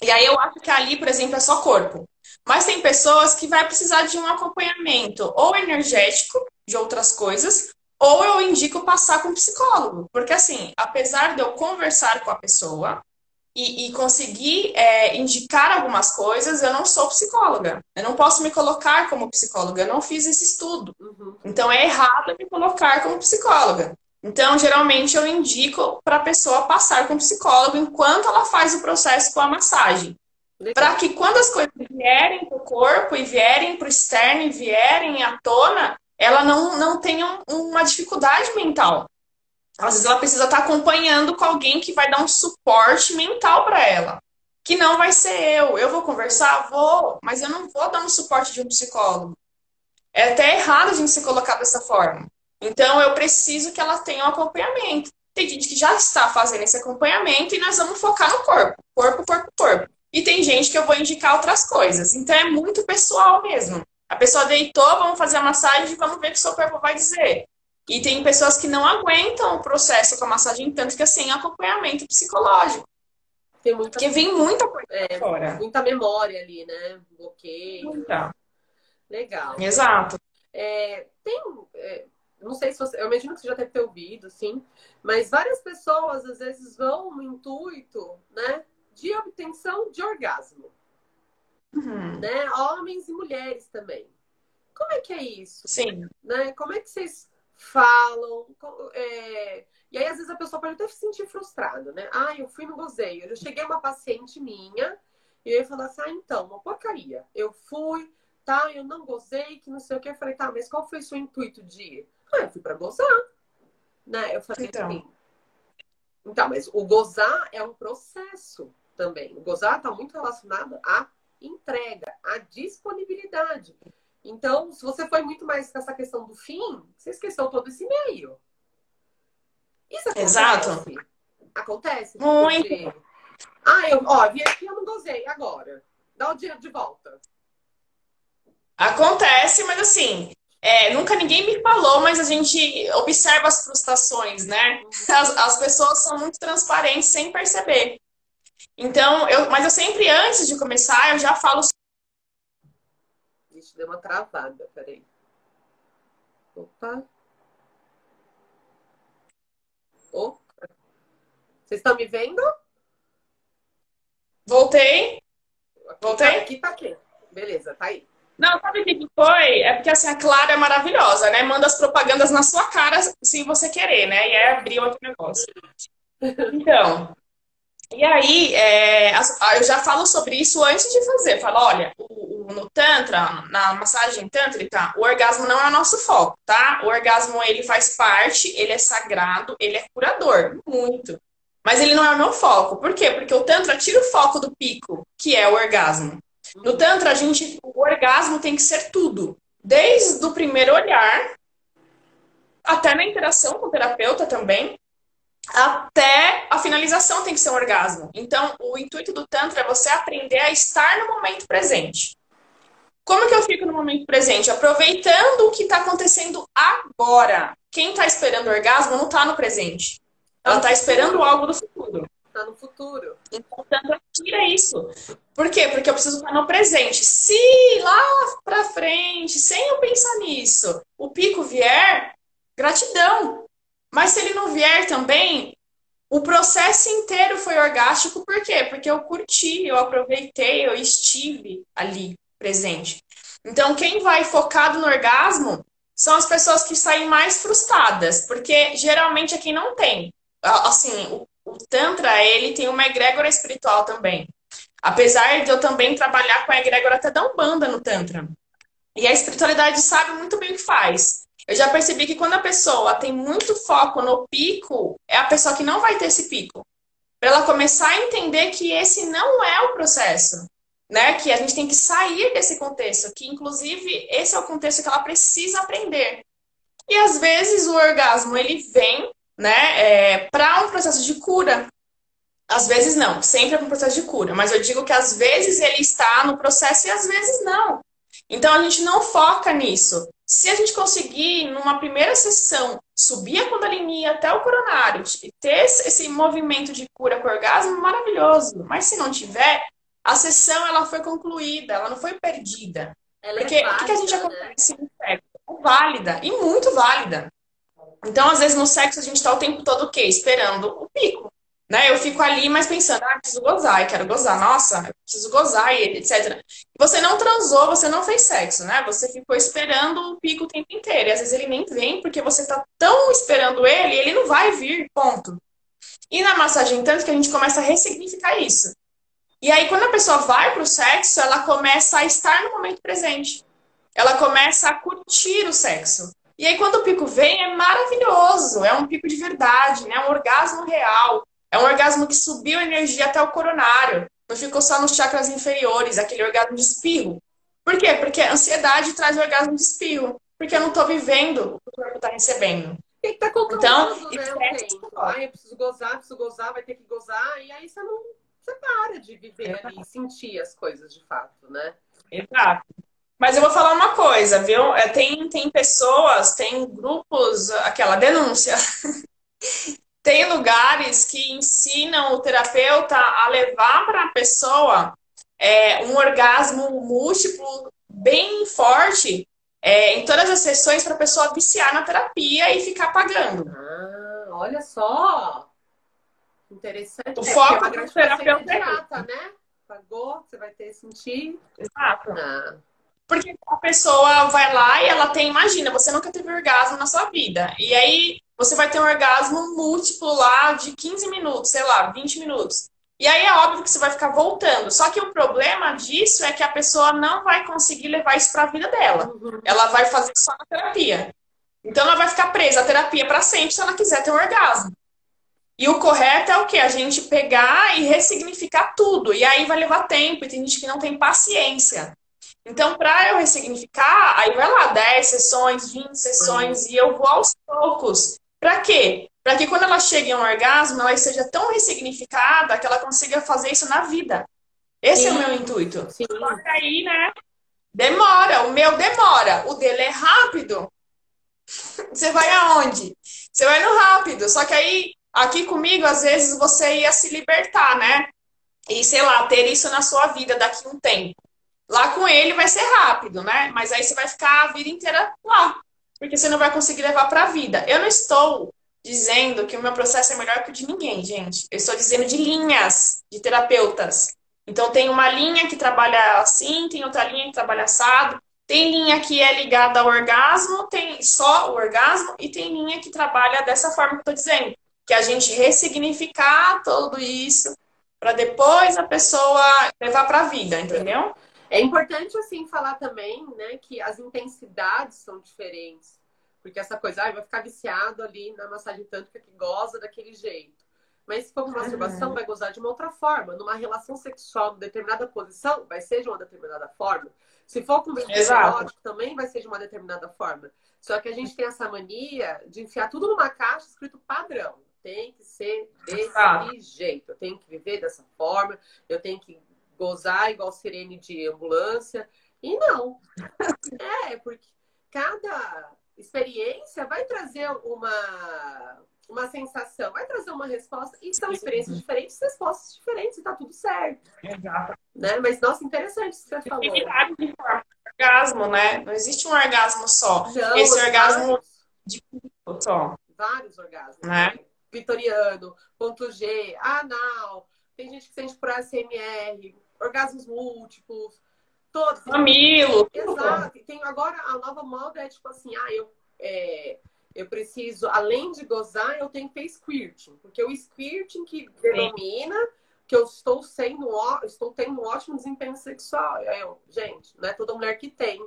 E aí eu acho que ali, por exemplo, é só corpo. Mas tem pessoas que vai precisar de um acompanhamento ou energético de outras coisas, ou eu indico passar com um psicólogo. Porque assim, apesar de eu conversar com a pessoa, e, e conseguir é, indicar algumas coisas, eu não sou psicóloga. Eu não posso me colocar como psicóloga, eu não fiz esse estudo. Uhum. Então é errado me colocar como psicóloga. Então, geralmente, eu indico para a pessoa passar com o psicólogo enquanto ela faz o processo com a massagem. Para que quando as coisas vierem para o corpo e vierem para o externo e vierem à tona, ela não, não tenha uma dificuldade mental. Às vezes ela precisa estar acompanhando com alguém que vai dar um suporte mental para ela. Que não vai ser eu. Eu vou conversar? Vou, mas eu não vou dar um suporte de um psicólogo. É até errado a gente se colocar dessa forma. Então eu preciso que ela tenha um acompanhamento. Tem gente que já está fazendo esse acompanhamento e nós vamos focar no corpo. Corpo, corpo, corpo. E tem gente que eu vou indicar outras coisas. Então é muito pessoal mesmo. A pessoa deitou, vamos fazer a massagem e vamos ver o que o seu corpo vai dizer. E tem pessoas que não aguentam o processo com a massagem tântrica sem acompanhamento psicológico. Tem muita... Porque vem muita coisa é, fora. Muita memória ali, né? Bloqueio. Muita. Legal. Exato. É, tem, é, não sei se você, eu imagino que você já deve ter ouvido, sim, mas várias pessoas às vezes vão no intuito, né, de obtenção de orgasmo, uhum. né, homens e mulheres também. Como é que é isso? Sim. Né? Como é que vocês falam? É... E aí, às vezes, a pessoa pode até se sentir frustrada, né? Ah, eu fui no gozeio. Eu cheguei uma paciente minha e eu ia falar assim, ah, então, uma porcaria. Eu fui, tá, eu não gozei, que não sei o que. Eu falei, tá, mas qual foi o seu intuito de ir? Ah, eu fui pra gozar. Né? Eu falei então. assim. Então, mas o gozar é um processo também. O gozar está muito relacionado à entrega, à disponibilidade. Então, se você foi muito mais nessa questão do fim, você esqueceu todo esse meio. Isso acontece. Exato. Acontece. Muito. Porque... Ah, eu, ó, vi aqui, eu não gozei. Agora. Dá o dinheiro de volta. Acontece, mas assim, é, nunca ninguém me falou, mas a gente observa as frustrações, né? As, as pessoas são muito transparentes sem perceber. Então, eu, mas eu sempre, antes de começar, eu já falo Ixi, deu uma travada, peraí. Opa. Opa. Vocês estão me vendo? Voltei. Voltei? Tá, aqui tá aqui. Beleza, tá aí. Não, sabe o que foi? É porque assim, a Clara é maravilhosa, né? Manda as propagandas na sua cara sem você querer, né? E aí abriu outro negócio. Então, e aí, é, eu já falo sobre isso antes de fazer. Falo, olha, o, o, no Tantra, na massagem tântrica, o orgasmo não é o nosso foco, tá? O orgasmo, ele faz parte, ele é sagrado, ele é curador, muito. Mas ele não é o meu foco. Por quê? Porque o Tantra tira o foco do pico, que é o orgasmo. No Tantra, a gente, o orgasmo tem que ser tudo. Desde o primeiro olhar, até na interação com o terapeuta também, até a finalização tem que ser um orgasmo. Então, o intuito do Tantra é você aprender a estar no momento presente. Como que eu fico no momento presente? Aproveitando o que está acontecendo agora. Quem está esperando o orgasmo não está no presente. Ela está esperando algo do futuro. Está no futuro. Então, o Tantra tira isso. Por quê? Porque eu preciso estar no presente. Se lá para frente, sem eu pensar nisso, o pico vier, gratidão. Mas se ele não vier também, o processo inteiro foi orgástico, por quê? Porque eu curti, eu aproveitei, eu estive ali presente. Então, quem vai focado no orgasmo são as pessoas que saem mais frustradas, porque geralmente é quem não tem. Assim, o, o Tantra, ele tem uma egrégora espiritual também. Apesar de eu também trabalhar com a egrégora até da Umbanda no Tantra. E a espiritualidade sabe muito bem o que faz. Eu já percebi que quando a pessoa tem muito foco no pico, é a pessoa que não vai ter esse pico. Para ela começar a entender que esse não é o processo, né? Que a gente tem que sair desse contexto, que inclusive esse é o contexto que ela precisa aprender. E às vezes o orgasmo ele vem, né, é, para um processo de cura. Às vezes não, sempre é um processo de cura, mas eu digo que às vezes ele está no processo e às vezes não. Então a gente não foca nisso. Se a gente conseguir, numa primeira sessão, subir a Kundalini até o coronário, ter esse movimento de cura com orgasmo, maravilhoso. Mas se não tiver, a sessão ela foi concluída, ela não foi perdida. Ela é Porque é válida, o que a gente né? acontece no sexo? É válida e muito válida. Então, às vezes, no sexo, a gente está o tempo todo o quê? Esperando o pico. Né? Eu fico ali, mas pensando, ah, preciso gozar, quero gozar, nossa, preciso gozar, etc. Você não transou, você não fez sexo, né? Você ficou esperando o pico o tempo inteiro. E às vezes ele nem vem porque você tá tão esperando ele, ele não vai vir, ponto. E na massagem tanto que a gente começa a ressignificar isso. E aí, quando a pessoa vai pro sexo, ela começa a estar no momento presente. Ela começa a curtir o sexo. E aí, quando o pico vem, é maravilhoso. É um pico de verdade, né? Um orgasmo real. É um orgasmo que subiu a energia até o coronário. Não ficou só nos chakras inferiores, aquele orgasmo de espirro. Por quê? Porque a ansiedade traz o orgasmo de espirro. Porque eu não estou vivendo o que o corpo está recebendo. Tem que estar tá controlando, então, né? Ai, eu preciso gozar, preciso gozar, vai ter que gozar. E aí você não... Você para de viver Exato. ali, sentir as coisas de fato, né? Exato. Mas eu vou falar uma coisa, viu? É, tem, tem pessoas, tem grupos, aquela denúncia, Tem lugares que ensinam o terapeuta a levar para a pessoa é, um orgasmo múltiplo bem forte é, em todas as sessões para a pessoa viciar na terapia e ficar pagando. Ah, olha só! Interessante. O é, foco é do terapeuta é né? Pagou, você vai ter sentir. Exato. Ah. Porque a pessoa vai lá e ela tem, imagina, você nunca teve orgasmo na sua vida. E aí você vai ter um orgasmo múltiplo lá de 15 minutos, sei lá, 20 minutos. E aí é óbvio que você vai ficar voltando. Só que o problema disso é que a pessoa não vai conseguir levar isso para a vida dela. Uhum. Ela vai fazer só na terapia. Então ela vai ficar presa à terapia para sempre se ela quiser ter um orgasmo. E o correto é o que? A gente pegar e ressignificar tudo. E aí vai levar tempo, e tem gente que não tem paciência. Então, para eu ressignificar, aí vai lá, 10 sessões, 20 sessões, uhum. e eu vou aos poucos. Para quê? Para que quando ela chegue a um orgasmo, ela seja tão ressignificada que ela consiga fazer isso na vida. Esse Sim. é o meu intuito. Sim. Só que aí, né? Demora. O meu demora. O dele é rápido. Você vai aonde? Você vai no rápido. Só que aí, aqui comigo, às vezes você ia se libertar, né? E, sei lá, ter isso na sua vida daqui a um tempo. Lá com ele vai ser rápido, né? Mas aí você vai ficar a vida inteira lá. Porque você não vai conseguir levar para a vida. Eu não estou dizendo que o meu processo é melhor que o de ninguém, gente. Eu estou dizendo de linhas de terapeutas. Então, tem uma linha que trabalha assim, tem outra linha que trabalha assado. Tem linha que é ligada ao orgasmo, tem só o orgasmo, e tem linha que trabalha dessa forma que eu estou dizendo. Que a gente ressignificar tudo isso para depois a pessoa levar para a vida, entendeu? É importante, assim, falar também, né, que as intensidades são diferentes. Porque essa coisa, ah, vai ficar viciado ali na massagem tanto que goza daquele jeito. Mas se for uma masturbação, vai gozar de uma outra forma. Numa relação sexual, em determinada posição, vai ser de uma determinada forma. Se for com erótico, também vai ser de uma determinada forma. Só que a gente tem essa mania de enfiar tudo numa caixa escrito padrão. Tem que ser desse jeito. Eu tenho que viver dessa forma. Eu tenho que gozar igual sirene de ambulância. E não. É, porque cada experiência vai trazer uma, uma sensação, vai trazer uma resposta. E são experiências diferentes, respostas diferentes, e tá tudo certo. Exato. Né? Mas, nossa, interessante isso que você falou. De orgasmo, né? Não existe um orgasmo só. Não, Esse orgasmo vários, de só. Vários orgasmos. Né? né? Vitoriano, ponto G, anal. Tem gente que sente por ASMR, orgasmos múltiplos, todos. Mamilo. Exato. E tem agora a nova moda é tipo assim, ah, eu, é, eu preciso, além de gozar, eu tenho que ter squirting. Porque o squirting que denomina que eu estou sendo, estou tendo um ótimo desempenho sexual. Eu, gente, não é toda mulher que tem.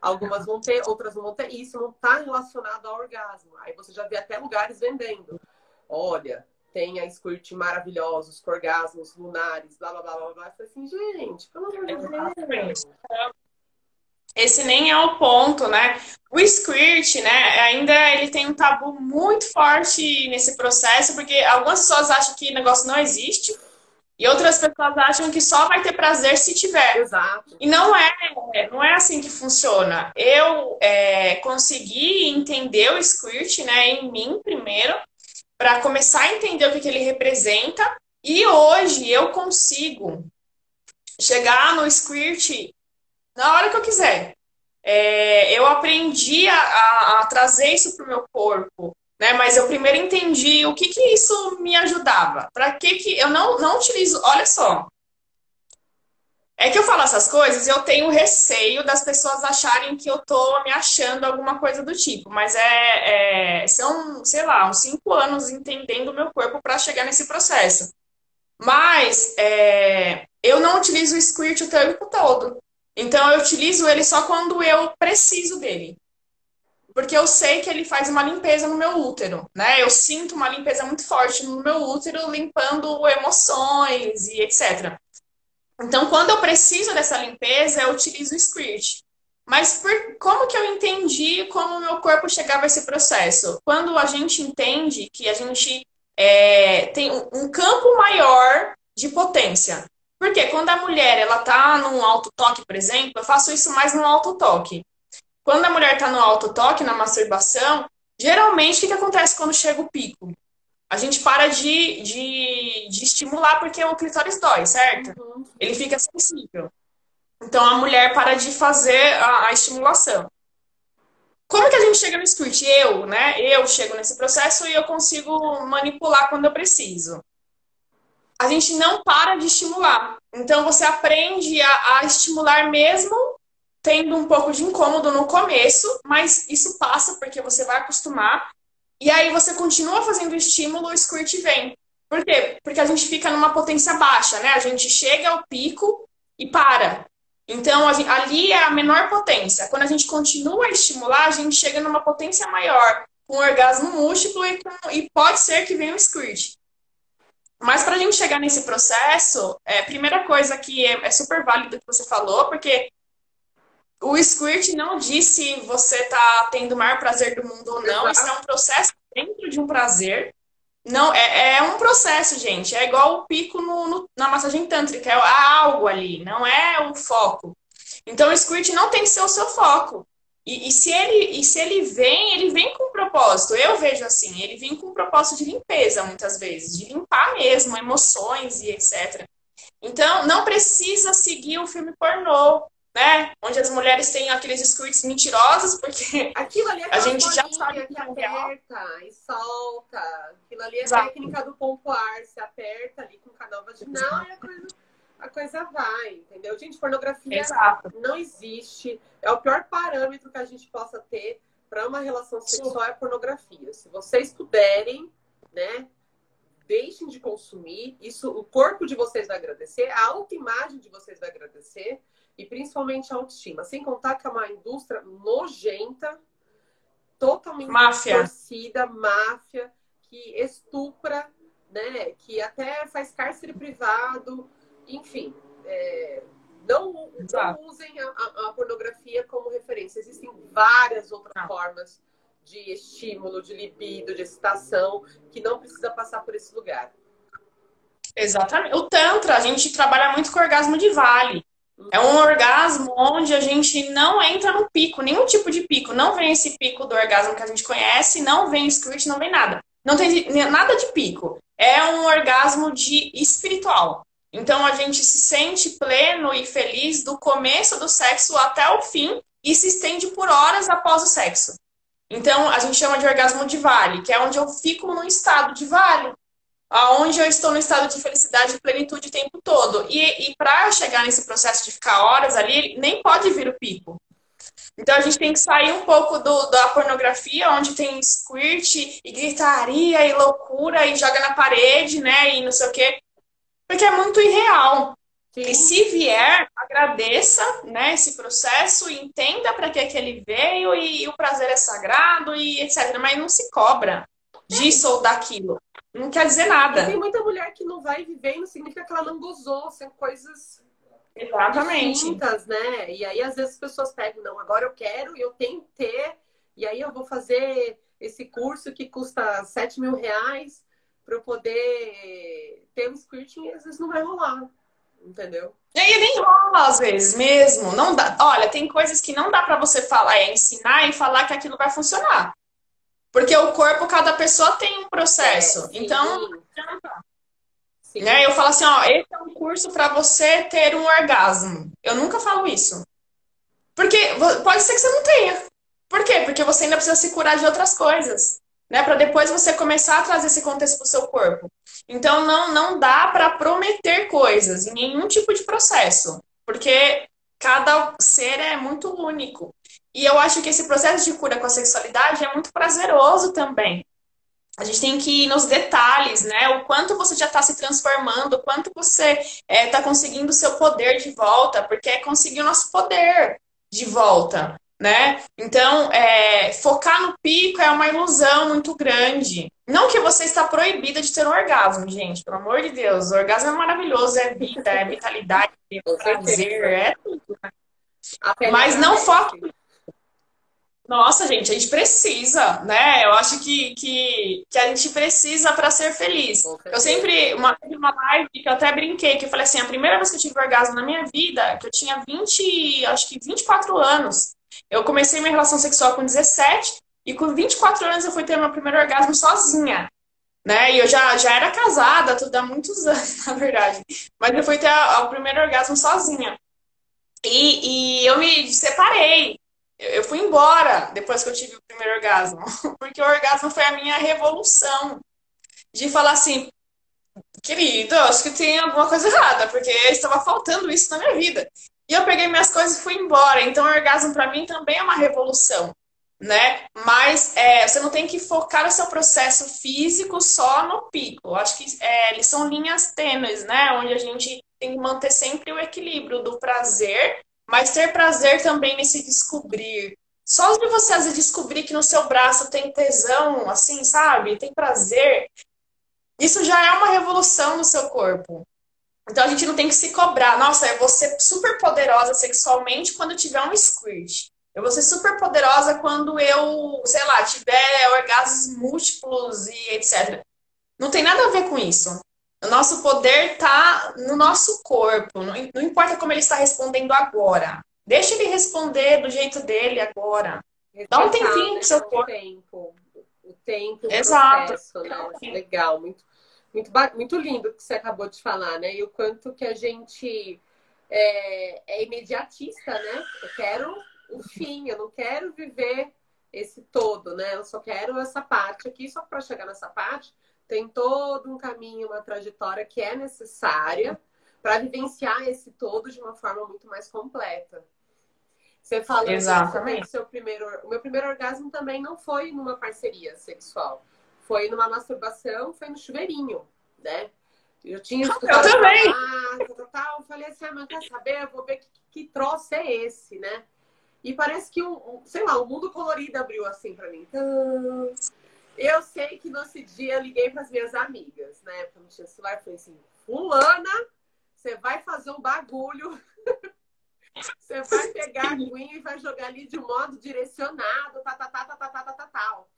Algumas vão ter, outras não vão ter. Isso não está relacionado ao orgasmo. Aí você já vê até lugares vendendo. Olha, tem a squirt maravilhosos, com orgasmos lunares, blá blá blá blá blá. Eu assim, gente, pelo amor de Deus. Esse nem é o ponto, né? O squirt, né, ainda ele tem um tabu muito forte nesse processo, porque algumas pessoas acham que o negócio não existe. E outras pessoas acham que só vai ter prazer se tiver. Exato. E não é, não é assim que funciona. Eu é, consegui entender o squirt, né, em mim primeiro, para começar a entender o que, que ele representa. E hoje eu consigo chegar no squirt na hora que eu quiser. É, eu aprendi a, a, a trazer isso para o meu corpo, né? Mas eu primeiro entendi o que, que isso me ajudava. Para que, que eu não, não utilizo. Olha só, é que eu falo essas coisas e eu tenho receio das pessoas acharem que eu tô me achando alguma coisa do tipo. Mas é, é são, sei lá, uns cinco anos entendendo o meu corpo para chegar nesse processo. Mas é, eu não utilizo o squirt o tempo todo. Então eu utilizo ele só quando eu preciso dele. Porque eu sei que ele faz uma limpeza no meu útero, né? Eu sinto uma limpeza muito forte no meu útero, limpando emoções e etc. Então, quando eu preciso dessa limpeza, eu utilizo o squirt. Mas por, como que eu entendi como o meu corpo chegava a esse processo? Quando a gente entende que a gente é, tem um campo maior de potência. Porque quando a mulher ela tá num alto toque, por exemplo, eu faço isso mais no alto toque. Quando a mulher está no alto toque, na masturbação, geralmente o que, que acontece quando chega o pico? A gente para de, de, de estimular porque o clitóris dói, certo? Uhum. Ele fica sensível. Então a mulher para de fazer a, a estimulação. como que a gente chega no squirt? Eu, né? Eu chego nesse processo e eu consigo manipular quando eu preciso. A gente não para de estimular. Então você aprende a, a estimular mesmo tendo um pouco de incômodo no começo, mas isso passa porque você vai acostumar. E aí você continua fazendo o estímulo, o squirt vem. Por quê? Porque a gente fica numa potência baixa, né? A gente chega ao pico e para. Então, gente, ali é a menor potência. Quando a gente continua a estimular, a gente chega numa potência maior, com orgasmo múltiplo e, com, e pode ser que venha o squirt. Mas para a gente chegar nesse processo, é, primeira coisa que é, é super válido que você falou, porque o squirt não diz se você está tendo o maior prazer do mundo ou não. Isso é um processo dentro de um prazer. Não, é, é um processo, gente. É igual o pico no, no, na massagem tântrica. É algo ali, não é o foco. Então, o squirt não tem que ser o seu foco. E, e, se ele, e se ele vem, ele vem com um propósito. Eu vejo assim, ele vem com um propósito de limpeza, muitas vezes. De limpar mesmo emoções e etc. Então, não precisa seguir o filme pornô né? Onde as mulheres têm aqueles squirts mentirosos, porque Aquilo ali é a gente já sabe que é aperta e solta. Aquilo ali é a Exato. técnica do pompoar, se aperta ali com o canal vaginal e a coisa, a coisa vai, entendeu? Gente, pornografia Exato. não existe. É o pior parâmetro que a gente possa ter para uma relação sexual é pornografia. Se vocês puderem, né? Deixem de consumir. Isso, o corpo de vocês vai agradecer, a autoimagem de vocês vai agradecer e principalmente a autoestima. Sem contar que é uma indústria nojenta, totalmente máfia. torcida, máfia, que estupra, né? Que até faz cárcere privado, enfim. É, não, não, usem a, a, a, pornografia como referência. Existem várias outras não. formas de estímulo, de libido, de excitação, que não precisa passar por esse lugar. Exatamente. O Tantra, a gente trabalha muito com orgasmo de vale. É um orgasmo onde a gente não entra no pico, nenhum tipo de pico. Não vem esse pico do orgasmo que a gente conhece, não vem squirt, não vem nada. Não tem nada de pico. É um orgasmo de espiritual. Então a gente se sente pleno e feliz do começo do sexo até o fim e se estende por horas após o sexo. Então a gente chama de orgasmo de vale, que é onde eu fico num estado de vale aonde eu estou no estado de felicidade e plenitude o tempo todo. E, e para chegar nesse processo de ficar horas ali, nem pode vir o pico. Então a gente tem que sair um pouco do, da pornografia, onde tem squirt e gritaria e loucura e joga na parede, né? E não sei o quê. Porque é muito irreal. Sim. E se vier, agradeça né, esse processo, entenda para que, que ele veio e, e o prazer é sagrado e etc. Mas não se cobra disso ou daquilo não quer dizer nada. E tem muita mulher que não vai viver não significa que ela não gozou, são coisas Exatamente. distintas, né? E aí às vezes as pessoas pegam, não, agora eu quero e eu tenho que ter, e aí eu vou fazer esse curso que custa 7 mil reais para eu poder ter um squirting e às vezes não vai rolar. Entendeu? E aí nem rola às vezes mesmo. Não dá. Olha, tem coisas que não dá para você falar, é ensinar e falar que aquilo vai funcionar. Porque o corpo, cada pessoa tem um processo. É, então, né, eu falo assim, ó, esse é um curso para você ter um orgasmo. Eu nunca falo isso. Porque pode ser que você não tenha. Por quê? Porque você ainda precisa se curar de outras coisas, né? Para depois você começar a trazer esse contexto pro seu corpo. Então não não dá para prometer coisas em nenhum tipo de processo, porque cada ser é muito único. E eu acho que esse processo de cura com a sexualidade é muito prazeroso também. A gente tem que ir nos detalhes, né? O quanto você já está se transformando, o quanto você está é, tá conseguindo o seu poder de volta, porque é conseguir o nosso poder de volta, né? Então, é, focar no pico é uma ilusão muito grande. Não que você está proibida de ter um orgasmo, gente, pelo amor de Deus. O orgasmo é maravilhoso, é vida, é vitalidade, é prazer, é tudo. Mas não foque nossa, gente, a gente precisa, né? Eu acho que, que, que a gente precisa para ser feliz. Eu sempre, uma, uma live que eu até brinquei, que eu falei assim, a primeira vez que eu tive orgasmo na minha vida, que eu tinha 20, acho que 24 anos. Eu comecei minha relação sexual com 17 e com 24 anos eu fui ter meu primeiro orgasmo sozinha. Né? E eu já, já era casada, tudo há muitos anos, na verdade. Mas eu fui ter o primeiro orgasmo sozinha. E, e eu me separei eu fui embora depois que eu tive o primeiro orgasmo, porque o orgasmo foi a minha revolução de falar assim, querido, acho que tem alguma coisa errada, porque estava faltando isso na minha vida. E eu peguei minhas coisas e fui embora. Então, o orgasmo para mim também é uma revolução, né? Mas é, você não tem que focar o seu processo físico só no pico. Eu acho que é, eles são linhas tênues, né? Onde a gente tem que manter sempre o equilíbrio do prazer mas ter prazer também nesse descobrir. Só de você às vezes descobrir que no seu braço tem tesão, assim, sabe? Tem prazer. Isso já é uma revolução no seu corpo. Então a gente não tem que se cobrar. Nossa, eu vou ser super poderosa sexualmente quando tiver um squirt. Eu vou ser super poderosa quando eu, sei lá, tiver orgasmos múltiplos e etc. Não tem nada a ver com isso. O nosso poder está no nosso corpo. Não, não importa como ele está respondendo agora. Deixa ele responder do jeito dele agora. Dá um tempinho né? pro seu corpo. O tempo, o tempo, Exato. processo, né? Legal, muito, muito, muito lindo o que você acabou de falar, né? E o quanto que a gente é, é imediatista, né? Eu quero o fim, eu não quero viver esse todo, né? Eu só quero essa parte aqui, só para chegar nessa parte, tem todo um caminho, uma trajetória que é necessária para vivenciar esse todo de uma forma muito mais completa. Você falou Exatamente. seu primeiro, o meu primeiro orgasmo também não foi numa parceria sexual, foi numa masturbação, foi no chuveirinho, né? Eu tinha eu também. Falar, tal, falei assim, ah, mas quer saber? Eu vou ver que, que troço é esse, né? E parece que, um, sei lá, o um mundo colorido abriu assim para mim. Então, eu sei que nesse dia eu liguei para as minhas amigas, né? Porque não tinha celular. Falei assim: Fulana, você vai fazer um bagulho. você vai pegar a aguinha e vai jogar ali de modo direcionado, tá, tá, tá, tá, tá, tá, tá, tá, tal.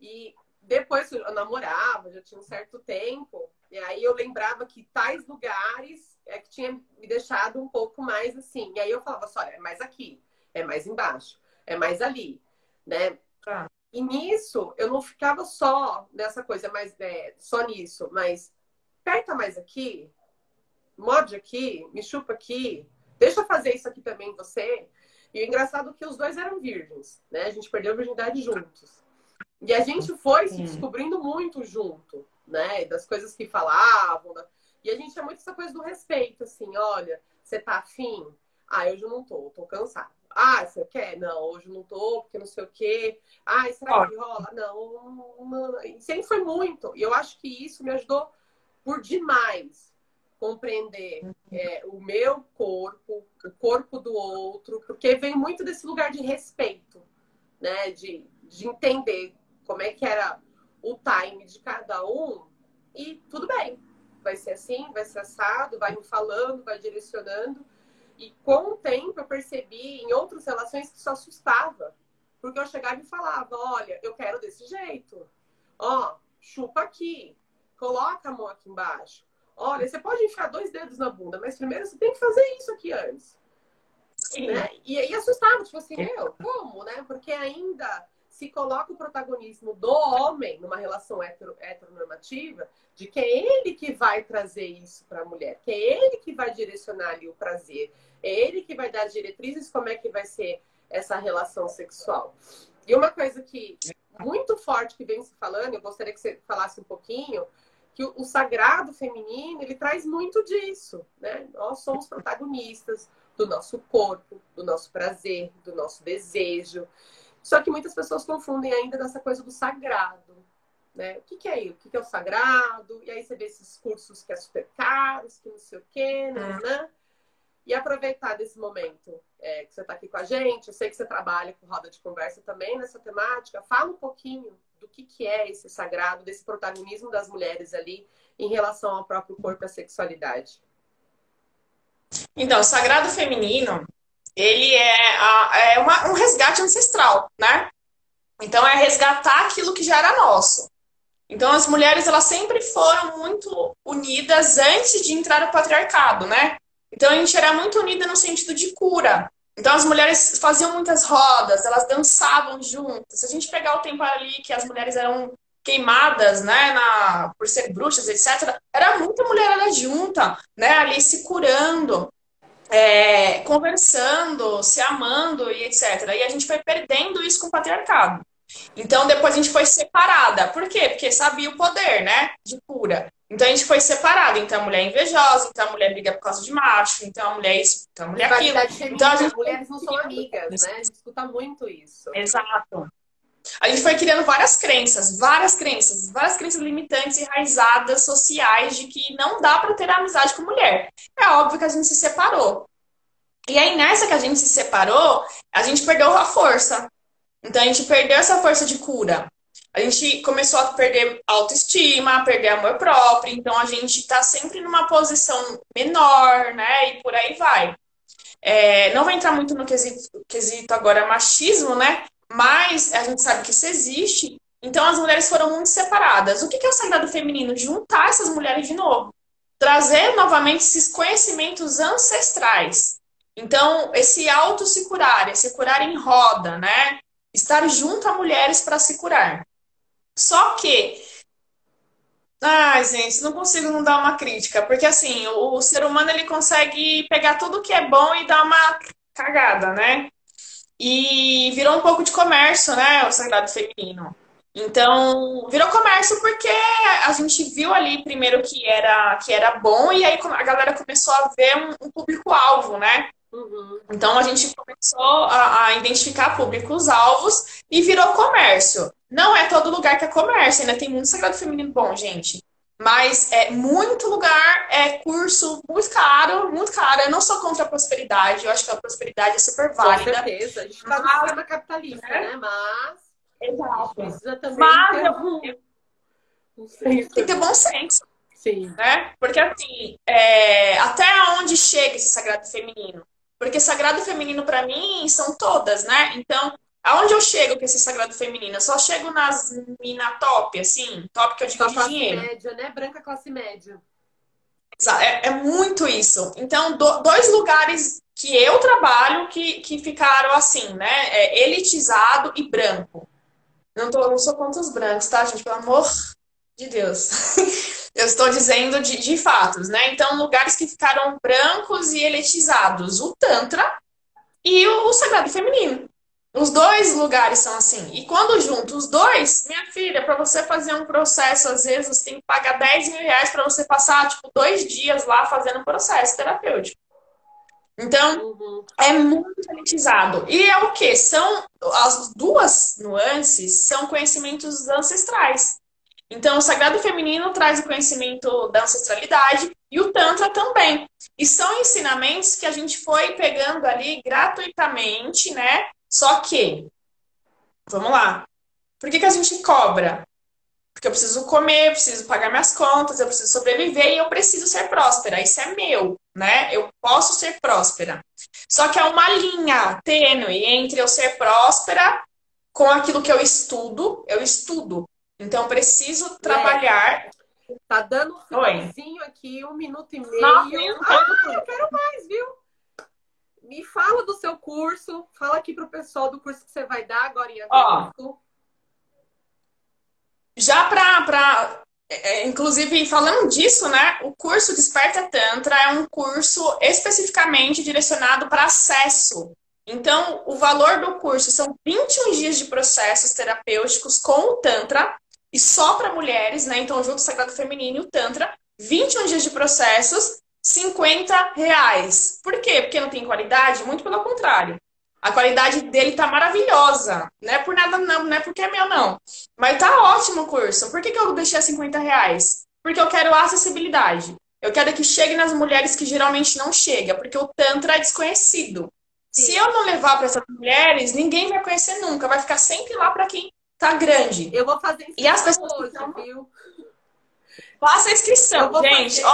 E depois eu namorava, já tinha um certo tempo. E aí eu lembrava que tais lugares é que tinha me deixado um pouco mais assim. E aí eu falava assim, olha, é mais aqui, é mais embaixo, é mais ali, né? Ah. E nisso, eu não ficava só nessa coisa, mas é, só nisso, mas aperta mais aqui, morde aqui, me chupa aqui, deixa eu fazer isso aqui também você. E o engraçado é que os dois eram virgens, né? A gente perdeu a virgindade juntos. E a gente foi se descobrindo muito junto, né? Das coisas que falavam. Da... E a gente tinha muito essa coisa do respeito, assim, olha, você tá afim? Ah, eu já não tô, tô cansada. Ah, você quer? Não, hoje não tô, porque não sei o quê. Ah, será que rola? Não, não, sempre foi muito. E eu acho que isso me ajudou por demais compreender é, o meu corpo, o corpo do outro, porque vem muito desse lugar de respeito, né? De, de entender como é que era o time de cada um e tudo bem. Vai ser assim, vai ser assado, vai me falando, vai direcionando. E com o tempo eu percebi em outras relações que isso assustava. Porque eu chegava e falava, olha, eu quero desse jeito. Ó, chupa aqui. Coloca a mão aqui embaixo. Olha, você pode enfiar dois dedos na bunda, mas primeiro você tem que fazer isso aqui antes. Né? E aí assustava, tipo assim, eu, como, né? Porque ainda se coloca o protagonismo do homem numa relação hetero, heteronormativa, de que é ele que vai trazer isso para a mulher, que é ele que vai direcionar ali o prazer, é ele que vai dar diretrizes como é que vai ser essa relação sexual. E uma coisa que muito forte que vem se falando, eu gostaria que você falasse um pouquinho, que o, sagrado feminino, ele traz muito disso, né? Nós somos protagonistas do nosso corpo, do nosso prazer, do nosso desejo. Só que muitas pessoas confundem ainda dessa coisa do sagrado. Né? O que, que é isso? O que, que é o sagrado? E aí você vê esses cursos que é super caros, que não sei o quê, né? né? E aproveitar desse momento é, que você está aqui com a gente. Eu sei que você trabalha com roda de conversa também nessa temática. Fala um pouquinho do que, que é esse sagrado, desse protagonismo das mulheres ali em relação ao próprio corpo e à sexualidade. Então, o sagrado feminino ele é, a, é uma, um resgate ancestral, né? Então é resgatar aquilo que já era nosso. Então as mulheres elas sempre foram muito unidas antes de entrar no patriarcado, né? Então a gente era muito unida no sentido de cura. Então as mulheres faziam muitas rodas, elas dançavam juntas. Se a gente pegar o tempo ali que as mulheres eram queimadas, né, na, por ser bruxas, etc., era muita mulherada junta, né, ali se curando. É, conversando, se amando e etc. E a gente foi perdendo isso com o patriarcado. Então depois a gente foi separada. Por quê? Porque sabia o poder, né? De cura. Então a gente foi separado. Então a mulher é invejosa, então a mulher briga por causa de macho, então a mulher é isso, então a mulher é aquilo. Então a gente... mulheres não são amigas, né? A gente escuta muito isso. Exato. A gente foi criando várias crenças, várias crenças, várias crenças limitantes enraizadas sociais de que não dá para ter amizade com mulher. É óbvio que a gente se separou. E aí, nessa que a gente se separou, a gente perdeu a força. Então, a gente perdeu essa força de cura. A gente começou a perder autoestima, a perder amor próprio. Então, a gente está sempre numa posição menor, né? E por aí vai. É, não vou entrar muito no quesito, quesito agora machismo, né? Mas a gente sabe que isso existe. Então as mulheres foram muito separadas. O que é o sagrado feminino? Juntar essas mulheres de novo. Trazer novamente esses conhecimentos ancestrais. Então, esse auto se curar, esse curar em roda, né? Estar junto a mulheres para se curar. Só que. Ai, gente, não consigo não dar uma crítica, porque assim, o, o ser humano ele consegue pegar tudo que é bom e dar uma cagada, né? E virou um pouco de comércio, né? O sagrado feminino. Então, virou comércio porque a gente viu ali primeiro que era, que era bom e aí a galera começou a ver um, um público-alvo, né? Uhum. Então a gente começou a, a identificar públicos-alvos e virou comércio. Não é todo lugar que é comércio, ainda tem muito sagrado feminino bom, gente. Mas é muito lugar, é curso muito caro, muito caro. Eu não sou contra a prosperidade, eu acho que a prosperidade é super válida. Com certeza, a gente está no sistema capitalista, é. né? Mas. Exato. Precisa também Mas ter eu, tem que ter bom senso. Sim. Né? Porque assim, é, até onde chega esse sagrado feminino? Porque sagrado feminino para mim são todas, né? Então, Aonde eu chego com esse sagrado feminino? Eu só chego nas mina top, assim, top que eu digo classe dinheiro. média, né? Branca classe média. É, é muito isso. Então, do, dois lugares que eu trabalho que, que ficaram assim, né? É elitizado e branco. Não, tô, não sou contra os brancos, tá, gente? Pelo amor de Deus. eu estou dizendo de, de fatos, né? Então, lugares que ficaram brancos e elitizados. O Tantra e o Sagrado Feminino. Os dois lugares são assim. E quando junto os dois, minha filha, para você fazer um processo, às vezes você tem que pagar 10 mil reais para você passar, tipo, dois dias lá fazendo um processo terapêutico. Então, uhum. é muito elitizado. E é o que? São as duas nuances são conhecimentos ancestrais. Então, o sagrado feminino traz o conhecimento da ancestralidade e o Tantra também. E são ensinamentos que a gente foi pegando ali gratuitamente, né? Só que, vamos lá. Por que, que a gente cobra? Porque eu preciso comer, eu preciso pagar minhas contas, eu preciso sobreviver e eu preciso ser próspera. Isso é meu, né? Eu posso ser próspera. Só que é uma linha tênue entre eu ser próspera com aquilo que eu estudo. Eu estudo. Então, eu preciso trabalhar. Tá dando um finalzinho aqui, um minuto e meio. Nossa, ah, eu quero mais, viu? Me fala do seu curso, fala aqui para o pessoal do curso que você vai dar agora em agosto. Já para. É, é, inclusive, falando disso, né? O curso Desperta Tantra é um curso especificamente direcionado para acesso. Então, o valor do curso são 21 dias de processos terapêuticos com o Tantra, e só para mulheres, né? Então, junto o Sagrado Feminino e o Tantra, 21 dias de processos 50 reais. Por quê? Porque não tem qualidade? Muito pelo contrário. A qualidade dele tá maravilhosa. Não é por nada, não, não é porque é meu, não. Mas tá ótimo o curso. Por que, que eu deixei a 50 reais? Porque eu quero acessibilidade. Eu quero que chegue nas mulheres que geralmente não chega, porque o Tantra é desconhecido. Sim. Se eu não levar para essas mulheres, ninguém vai conhecer nunca. Vai ficar sempre lá para quem tá grande. Eu vou fazer isso e as pessoas hoje, viu? Faça a inscrição, gente.